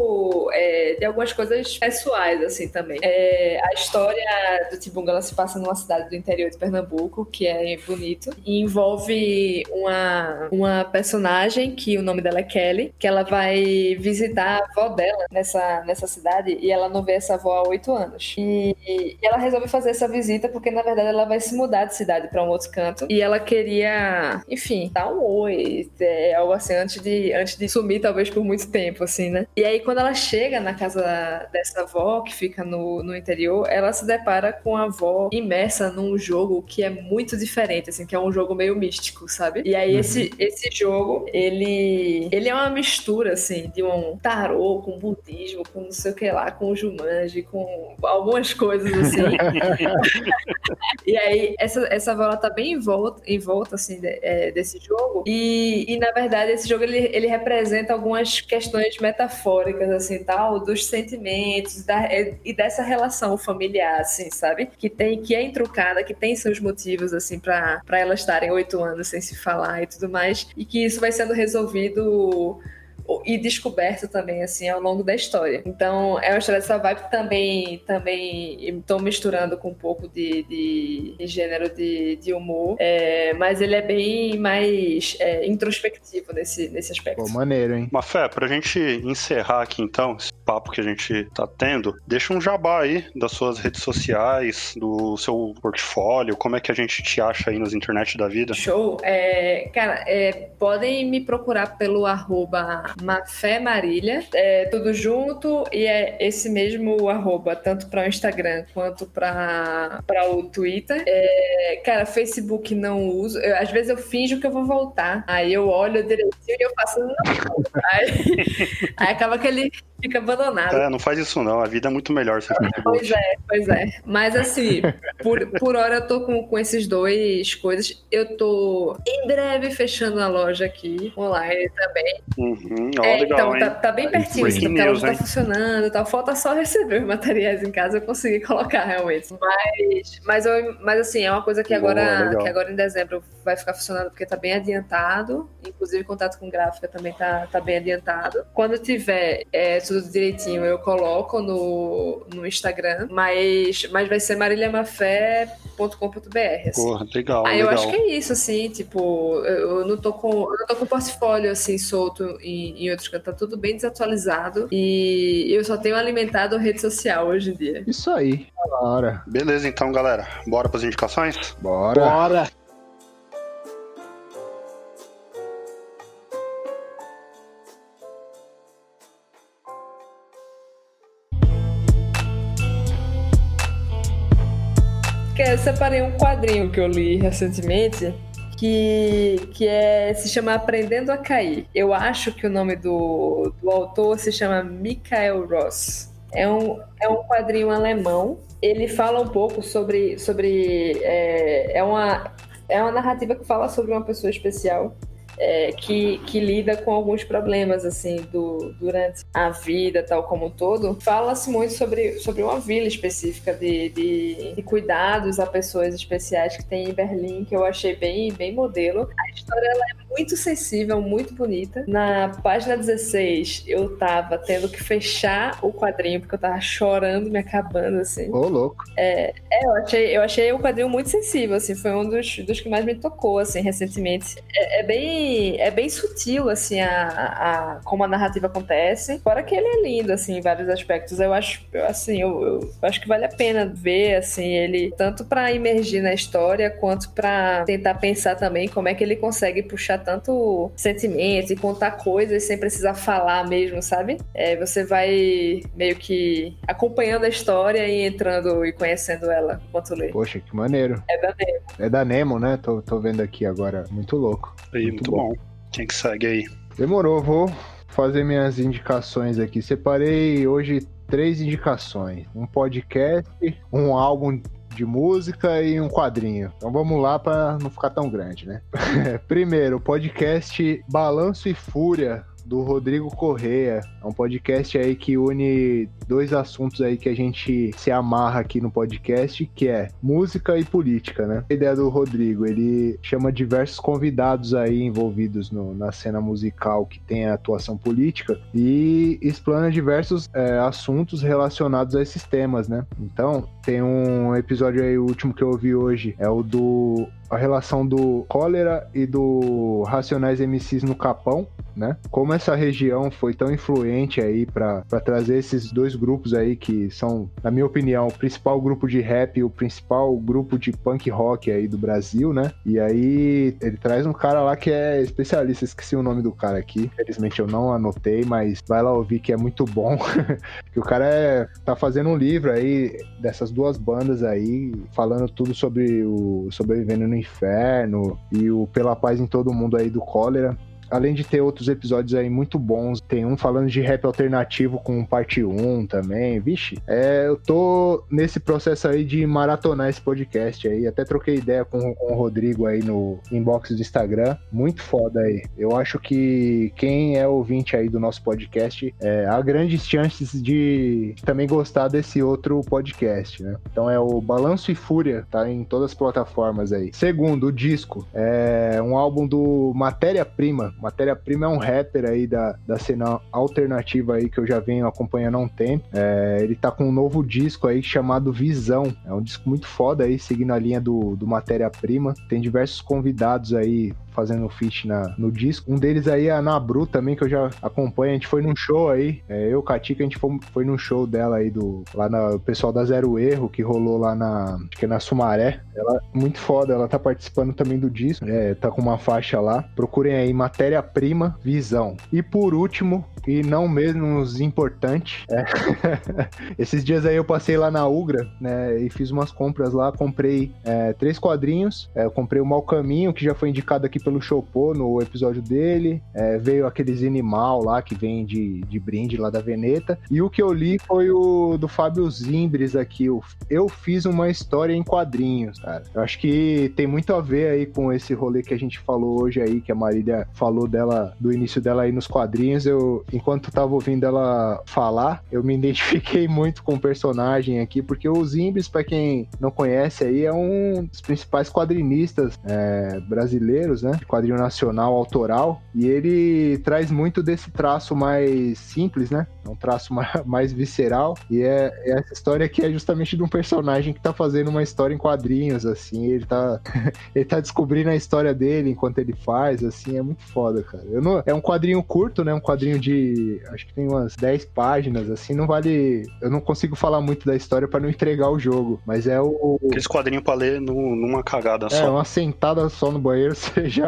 [SPEAKER 4] é, de algumas coisas pessoais, assim, também. É, a história do Tibunga, ela se passa numa cidade do interior de Pernambuco, que é bonito, e envolve uma, uma personagem, que o nome dela é Kelly, que ela vai visitar a avó dela nessa, nessa cidade, e ela não vê essa avó há oito anos. E, e ela resolve fazer essa visita porque, na verdade, ela vai se mudar de cidade para um outro canto, e ela queria, enfim, dar um oi, é, algo assim, antes de, antes de sumir, talvez por muito tempo, assim, né? E aí, quando ela chega na casa dessa avó, que fica no, no interior, ela se depara com a avó imersa num jogo que é muito diferente, assim, que é um jogo meio místico, sabe? E aí, uhum. esse, esse jogo, ele, ele é uma mistura, assim, de um tarô com budismo, com não sei o que lá, com Jumanji, com algumas coisas, assim. e aí, essa, essa avó, ela tá bem em volta, em volta assim, de, é, desse jogo. E, e, na verdade, esse jogo, ele, ele representa algumas questões metafóricas assim, tal, dos sentimentos da, é, e dessa relação familiar, assim, sabe? Que tem, que é intrucada, que tem seus motivos, assim, para elas estarem oito anos sem se falar e tudo mais, e que isso vai sendo resolvido e descoberto também, assim, ao longo da história. Então, é uma história dessa vibe também, também estou misturando com um pouco de, de, de gênero de, de humor, é, mas ele é bem mais é, introspectivo nesse, nesse aspecto.
[SPEAKER 2] Pô, maneiro, hein?
[SPEAKER 1] Mafé, pra gente encerrar aqui, então, esse papo que a gente tá tendo, deixa um jabá aí das suas redes sociais, do seu portfólio, como é que a gente te acha aí nas internet da vida?
[SPEAKER 4] Show! É, cara, é, podem me procurar pelo arroba Mafé Marília, é tudo junto e é esse mesmo arroba, tanto para o Instagram quanto para o Twitter. É, cara, Facebook não uso. Eu, às vezes eu finjo que eu vou voltar. Aí eu olho direitinho e eu faço. Aí, aí acaba que ele fica abandonado.
[SPEAKER 1] É, não faz isso não, a vida é muito melhor Facebook.
[SPEAKER 4] Pois é, pois é. Mas assim, por, por hora eu tô com, com esses dois coisas. Eu tô em breve fechando a loja aqui, online também.
[SPEAKER 1] Uhum, ó,
[SPEAKER 4] É,
[SPEAKER 1] legal,
[SPEAKER 4] então, tá, tá bem pertinho,
[SPEAKER 1] Breaking
[SPEAKER 4] assim, porque a
[SPEAKER 1] news,
[SPEAKER 4] loja
[SPEAKER 1] hein?
[SPEAKER 4] tá funcionando e tal. Falta só receber os materiais em casa eu conseguir colocar realmente. Mas, mas, eu, mas assim, é uma coisa que
[SPEAKER 1] Boa,
[SPEAKER 4] agora,
[SPEAKER 1] legal.
[SPEAKER 4] que agora em dezembro vai ficar funcionando porque tá bem adiantado. Inclusive, contato com gráfica também tá, tá bem adiantado. Quando tiver é, tudo direitinho, eu coloco no, no Instagram, mas, mas vai ser marilhamafé.com.br. Assim.
[SPEAKER 1] Porra, legal,
[SPEAKER 4] Ah, eu
[SPEAKER 1] legal.
[SPEAKER 4] acho que é isso, assim, tipo, eu eu não tô com, eu não tô com portfólio, assim, solto em, em outros cantos, tá tudo bem desatualizado e eu só tenho alimentado a rede social hoje em dia.
[SPEAKER 2] Isso aí. Da hora.
[SPEAKER 1] Beleza, então, galera. Bora pras indicações?
[SPEAKER 2] Bora.
[SPEAKER 3] Bora!
[SPEAKER 4] Eu separei um quadrinho que eu li recentemente que, que é, se chama Aprendendo a Cair. Eu acho que o nome do, do autor se chama Michael Ross. É um, é um quadrinho alemão. Ele fala um pouco sobre. sobre é, é, uma, é uma narrativa que fala sobre uma pessoa especial é, que, que lida com alguns problemas assim do, durante a vida, tal como um todo. Fala-se muito sobre, sobre uma vila específica de, de, de cuidados a pessoas especiais que tem em Berlim, que eu achei bem, bem modelo. A história ela é muito sensível, muito bonita. Na página 16, eu tava tendo que fechar o quadrinho, porque eu tava chorando, me acabando, assim.
[SPEAKER 2] Ô, louco.
[SPEAKER 4] É, eu achei, eu achei o quadrinho muito sensível, assim, foi um dos, dos que mais me tocou, assim, recentemente. É, é bem, é bem sutil, assim, a, a, como a narrativa acontece. Fora que ele é lindo, assim, em vários aspectos. Eu acho, eu, assim, eu, eu acho que vale a pena ver, assim, ele tanto pra imergir na história, quanto pra tentar pensar também como é que ele consegue puxar tanto sentimento e contar coisas sem precisar falar mesmo, sabe? É, você vai meio que acompanhando a história e entrando e conhecendo ela enquanto lê.
[SPEAKER 2] Poxa, que maneiro.
[SPEAKER 4] É da Nemo.
[SPEAKER 2] É da Nemo, né? Tô, tô vendo aqui agora. Muito louco.
[SPEAKER 1] Aí,
[SPEAKER 2] Muito
[SPEAKER 1] muito,
[SPEAKER 2] bom.
[SPEAKER 1] bom. Quem que segue aí?
[SPEAKER 2] Demorou, vou fazer minhas indicações aqui. Separei hoje três indicações: um podcast, um álbum de música e um quadrinho. Então vamos lá para não ficar tão grande, né? Primeiro, podcast Balanço e Fúria do Rodrigo Correia. É um podcast aí que une dois assuntos aí que a gente se amarra aqui no podcast, que é música e política, né? A ideia do Rodrigo, ele chama diversos convidados aí envolvidos no- na cena musical que tem a atuação política e explana diversos é, assuntos relacionados a esses temas, né? Então, tem um episódio aí, o último que eu ouvi hoje, é o do a relação do cólera e do Racionais MCs no Capão, né? Como essa região foi tão influente aí para trazer esses dois grupos aí que são, na minha opinião, o principal grupo de rap e o principal grupo de punk rock aí do Brasil, né? E aí ele traz um cara lá que é especialista, esqueci o nome do cara aqui, infelizmente eu não anotei, mas vai lá ouvir que é muito bom. que o cara é, tá fazendo um livro aí dessas duas bandas aí, falando tudo sobre o Sobrevivendo no Inferno e o Pela Paz em Todo Mundo aí do Cólera. Além de ter outros episódios aí muito bons, tem um falando de rap alternativo com parte 1 também. Vixe, é, eu tô nesse processo aí de maratonar esse podcast aí. Até troquei ideia com, com o Rodrigo aí no inbox do Instagram. Muito foda aí. Eu acho que quem é ouvinte aí do nosso podcast é, há grandes chances de também gostar desse outro podcast, né? Então é o Balanço e Fúria, tá em todas as plataformas aí. Segundo, o disco. É um álbum do Matéria Prima. Matéria Prima é um rapper aí da, da cena alternativa aí que eu já venho acompanhando há um tempo. É, ele tá com um novo disco aí chamado Visão. É um disco muito foda aí, seguindo a linha do, do Matéria Prima. Tem diversos convidados aí fazendo feat na, no disco. Um deles aí é a Nabru também, que eu já acompanho. A gente foi num show aí. É, eu, Katika, a gente foi, foi num show dela aí do. Lá na, o pessoal da Zero Erro, que rolou lá na. Acho que é na Sumaré. Ela muito foda, ela tá participando também do disco. É, tá com uma faixa lá. Procurem aí Matéria-Prima Visão. E por último, e não menos importante. É. Esses dias aí eu passei lá na Ugra, né, e fiz umas compras lá, comprei é, três quadrinhos, é, eu comprei o Mal Caminho, que já foi indicado aqui pelo Chopô no episódio dele, é, veio aqueles animal lá que vem de, de brinde lá da Veneta, e o que eu li foi o do Fábio Zimbres aqui, o Eu Fiz Uma História em Quadrinhos, cara. Eu acho que tem muito a ver aí com esse rolê que a gente falou hoje aí, que a Marília falou dela, do início dela aí nos quadrinhos, eu, enquanto tava ouvindo ela falar, eu me identifiquei muito com o personagem aqui, porque o Zimbres, para quem não conhece aí, é um dos principais quadrinistas é, brasileiros, né? De quadrinho nacional, autoral, e ele traz muito desse traço mais simples, né? É um traço mais visceral, e é, é essa história que é justamente de um personagem que tá fazendo uma história em quadrinhos, assim, ele tá, ele tá descobrindo a história dele enquanto ele faz, assim, é muito foda, cara. Eu não, é um quadrinho curto, né? Um quadrinho de, acho que tem umas 10 páginas, assim, não vale, eu não consigo falar muito da história para não entregar o jogo, mas é o...
[SPEAKER 1] Aqueles quadrinhos pra ler no, numa cagada
[SPEAKER 2] é,
[SPEAKER 1] só.
[SPEAKER 2] É, uma sentada só no banheiro, você já,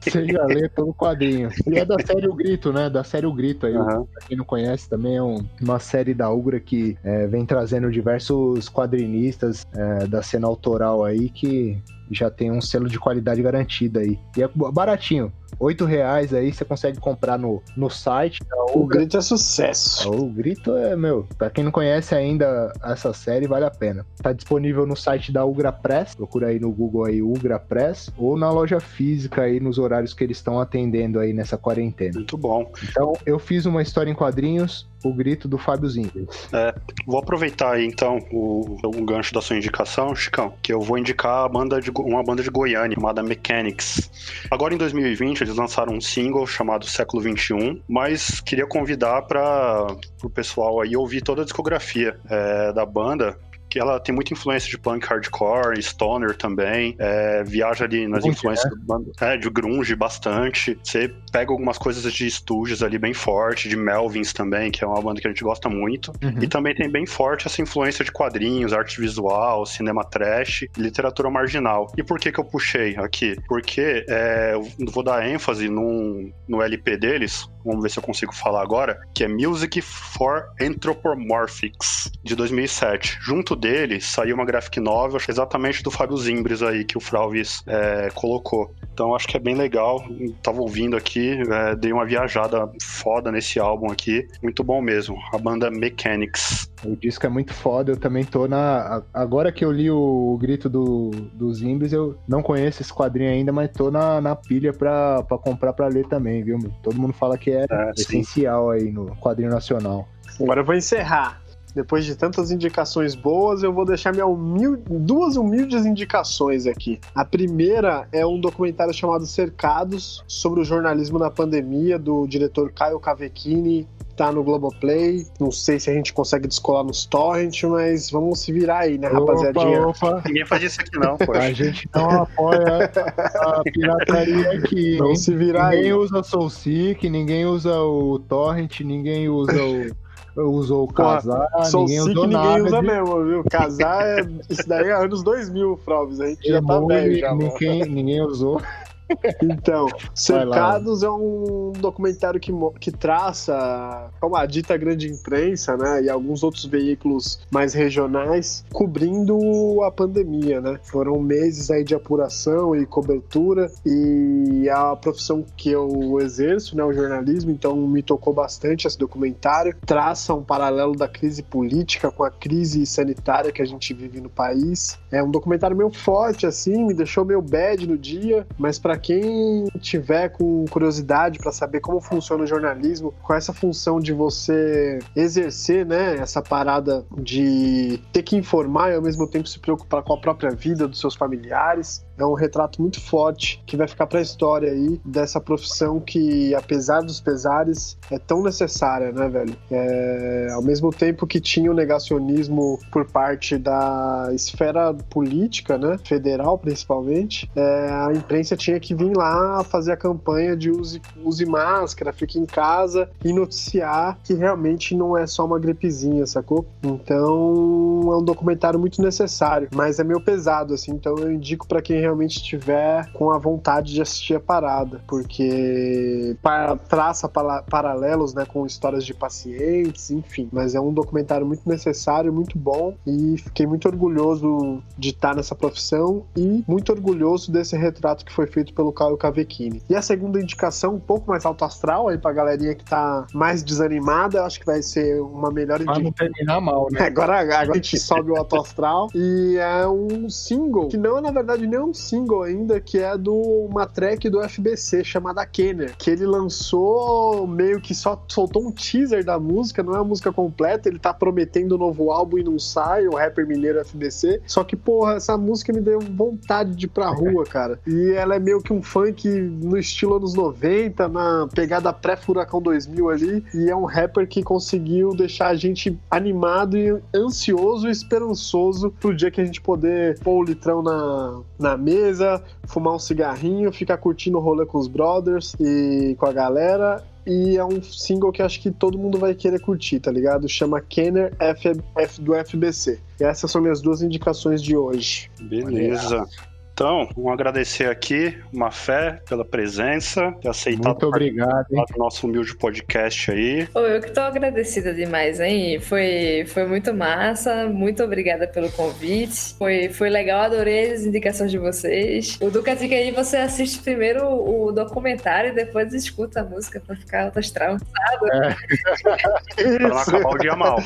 [SPEAKER 2] você já lê todo o quadrinho. E é da série O Grito, né? Da série O Grito aí, uhum. pra quem não conhece, também é um, uma série da Ugra que é, vem trazendo diversos quadrinistas é, da cena autoral aí que já tem um selo de qualidade garantida aí. E é baratinho. Oito reais aí você consegue comprar no, no site.
[SPEAKER 3] O Grito é sucesso.
[SPEAKER 2] O Grito é, meu, pra quem não conhece ainda essa série, vale a pena. Tá disponível no site da Ugra Press, procura aí no Google aí Ugra Press, ou na loja física aí nos horários que eles estão atendendo aí nessa quarentena.
[SPEAKER 1] Muito bom.
[SPEAKER 2] Então, eu fiz uma história em quadrinhos, o grito do Fábio Zindes.
[SPEAKER 1] É, vou aproveitar aí então o, o gancho da sua indicação, Chicão, que eu vou indicar a banda de, uma banda de Goiânia chamada Mechanics. Agora em 2020 eles lançaram um single chamado Século 21, mas queria convidar para o pessoal aí ouvir toda a discografia é, da banda, que ela tem muita influência de punk hardcore, stoner também, é, viaja ali nas grunge, influências é? é, de grunge bastante. Você pega algumas coisas de Stooges ali bem forte, de Melvins também, que é uma banda que a gente gosta muito. Uhum. E também tem bem forte essa influência de quadrinhos, arte visual, cinema trash, literatura marginal. E por que que eu puxei aqui? Porque é, eu vou dar ênfase num, no LP deles, vamos ver se eu consigo falar agora, que é Music for Anthropomorphics, de 2007. Junto dele saiu uma graphic novel exatamente do Fábio Zimbres aí, que o Fralvis é, colocou. Então acho que é bem legal. Tava ouvindo aqui, é, dei uma viajada foda nesse álbum aqui. Muito bom mesmo. A banda Mechanics.
[SPEAKER 2] O disco é muito foda, eu também tô na. Agora que eu li o, o grito do, do Zimbres, eu não conheço esse quadrinho ainda, mas tô na, na pilha pra, pra comprar pra ler também, viu? Todo mundo fala que é, é essencial aí no quadrinho nacional.
[SPEAKER 3] Agora eu vou encerrar. Depois de tantas indicações boas, eu vou deixar minha humil... duas humildes indicações aqui. A primeira é um documentário chamado Cercados, sobre o jornalismo na pandemia, do diretor Caio Cavecchini, tá no Globoplay. Não sei se a gente consegue descolar nos torrent, mas vamos se virar aí, né, rapaziadinha?
[SPEAKER 1] Opa. Ninguém faz isso aqui não, poxa.
[SPEAKER 2] A gente não apoia a pirataria aqui.
[SPEAKER 3] Vamos se virar
[SPEAKER 2] ninguém
[SPEAKER 3] aí.
[SPEAKER 2] usa SoulSeek, ninguém usa o torrent, ninguém usa o usou casar, Pô, ninguém usou
[SPEAKER 3] ninguém
[SPEAKER 2] nada.
[SPEAKER 3] usa mesmo, viu? Casar, é, isso daí é anos 2000, Fralves, a gente já tá velho já.
[SPEAKER 2] Ninguém, ninguém usou.
[SPEAKER 3] Então, Cercados é um documentário que, que traça como a dita grande imprensa, né, e alguns outros veículos mais regionais cobrindo a pandemia, né? Foram meses aí de apuração e cobertura e a profissão que eu exerço, né, o jornalismo, então me tocou bastante esse documentário. Traça um paralelo da crise política com a crise sanitária que a gente vive no país. É um documentário meio forte assim, me deixou meio bad no dia, mas para quem tiver com curiosidade para saber como funciona o jornalismo, com essa função de você exercer, né, essa parada de ter que informar e ao mesmo tempo se preocupar com a própria vida dos seus familiares, é um retrato muito forte que vai ficar para a história aí dessa profissão que, apesar dos pesares, é tão necessária, né, velho? É, ao mesmo tempo que tinha o negacionismo por parte da esfera política, né, federal principalmente, é, a imprensa tinha que que vir lá fazer a campanha de use, use máscara, fique em casa e noticiar que realmente não é só uma gripezinha, sacou? Então é um documentário muito necessário, mas é meio pesado, assim, então eu indico para quem realmente estiver com a vontade de assistir a parada, porque traça paralelos né, com histórias de pacientes, enfim, mas é um documentário muito necessário, muito bom e fiquei muito orgulhoso de estar nessa profissão e muito orgulhoso desse retrato que foi feito pelo Caio Cavecchini. E a segunda indicação, um pouco mais alto astral, aí pra galerinha que tá mais desanimada, acho que vai ser uma melhor
[SPEAKER 2] indicação. não terminar mal, né?
[SPEAKER 3] Agora, agora a gente sobe o alto astral e é um single, que não é na verdade nem um single ainda, que é do uma track do FBC chamada Kenner, que ele lançou meio que só soltou um teaser da música, não é a música completa, ele tá prometendo um novo álbum e não sai, o rapper mineiro FBC. Só que, porra, essa música me deu vontade de ir pra rua, cara. E ela é meio que um funk no estilo anos 90, na pegada pré-Furacão 2000 ali, e é um rapper que conseguiu deixar a gente animado e ansioso e esperançoso pro dia que a gente poder pôr o litrão na, na mesa, fumar um cigarrinho, ficar curtindo o rolê com os brothers e com a galera e é um single que acho que todo mundo vai querer curtir, tá ligado? Chama Kenner F, F do FBC. E essas são minhas duas indicações de hoje.
[SPEAKER 1] Beleza. Então, vamos agradecer aqui, uma fé, pela presença, ter aceitado
[SPEAKER 2] Muito obrigado,
[SPEAKER 1] do nosso humilde podcast aí.
[SPEAKER 4] Oh, eu que tô agradecida demais, hein? Foi, foi muito massa, muito obrigada pelo convite. Foi, foi legal, adorei as indicações de vocês. O Duca diz que aí você assiste primeiro o documentário e depois escuta a música pra ficar autoastral,
[SPEAKER 1] É. pra não acabar o dia mal.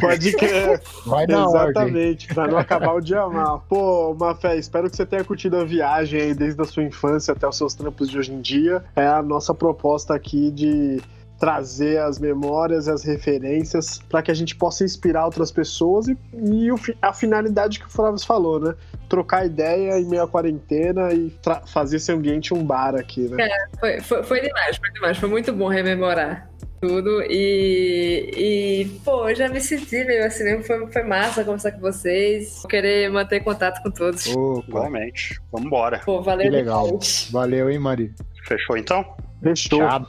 [SPEAKER 3] Pode crer.
[SPEAKER 2] Vai na
[SPEAKER 3] Exatamente,
[SPEAKER 2] ordem.
[SPEAKER 3] pra não acabar o dia mal. Pô, Mafé, espero que você tenha curtido a viagem aí desde a sua infância até os seus trampos de hoje em dia. É a nossa proposta aqui de trazer as memórias e as referências para que a gente possa inspirar outras pessoas e, e a finalidade que o Flávio falou, né? Trocar ideia em meio à quarentena e fazer esse ambiente um bar aqui, né?
[SPEAKER 4] É, foi, foi, foi demais, foi demais. Foi muito bom rememorar tudo. E, e pô, já me senti meio assim, foi, foi massa conversar com vocês. Vou querer manter contato com todos.
[SPEAKER 1] Opa. Igualmente. Vambora.
[SPEAKER 4] Pô, valeu.
[SPEAKER 2] Que legal. Demais. Valeu, hein, Mari?
[SPEAKER 1] Fechou então?
[SPEAKER 3] Fechou.
[SPEAKER 2] Tchau.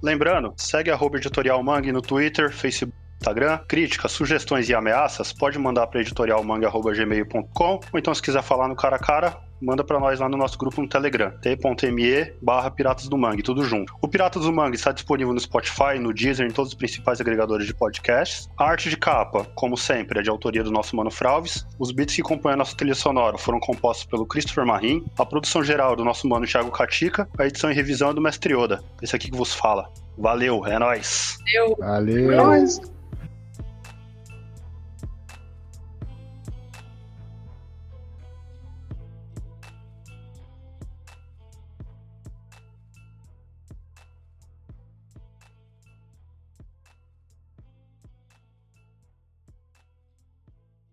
[SPEAKER 1] Lembrando, segue arroba editorial Mangue no Twitter, Facebook. Instagram, críticas, sugestões e ameaças, pode mandar para editorialmanga.gmail.com ou então se quiser falar no cara a cara, manda para nós lá no nosso grupo no Telegram, t.me barra Piratas do Mangue, tudo junto. O Piratas do Mangue está disponível no Spotify, no Deezer, em todos os principais agregadores de podcasts. A arte de capa, como sempre, é de autoria do nosso Mano Fralves. Os beats que compõem a nossa trilha sonora foram compostos pelo Christopher Marim. A produção geral do nosso Mano Thiago Katika. A edição e revisão é do Mestre Oda. Esse aqui que vos fala. Valeu, é nóis.
[SPEAKER 4] Valeu.
[SPEAKER 2] Valeu.
[SPEAKER 3] É nóis.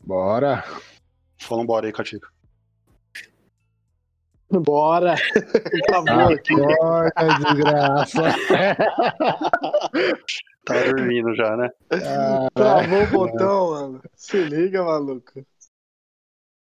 [SPEAKER 2] Bora.
[SPEAKER 1] Fala um bora aí, Catica.
[SPEAKER 3] Bora! Acabou aqui.
[SPEAKER 2] Bora, desgraça.
[SPEAKER 1] Tá dormindo já, né?
[SPEAKER 2] Ah,
[SPEAKER 3] Travou o botão, mano. Se liga, maluco.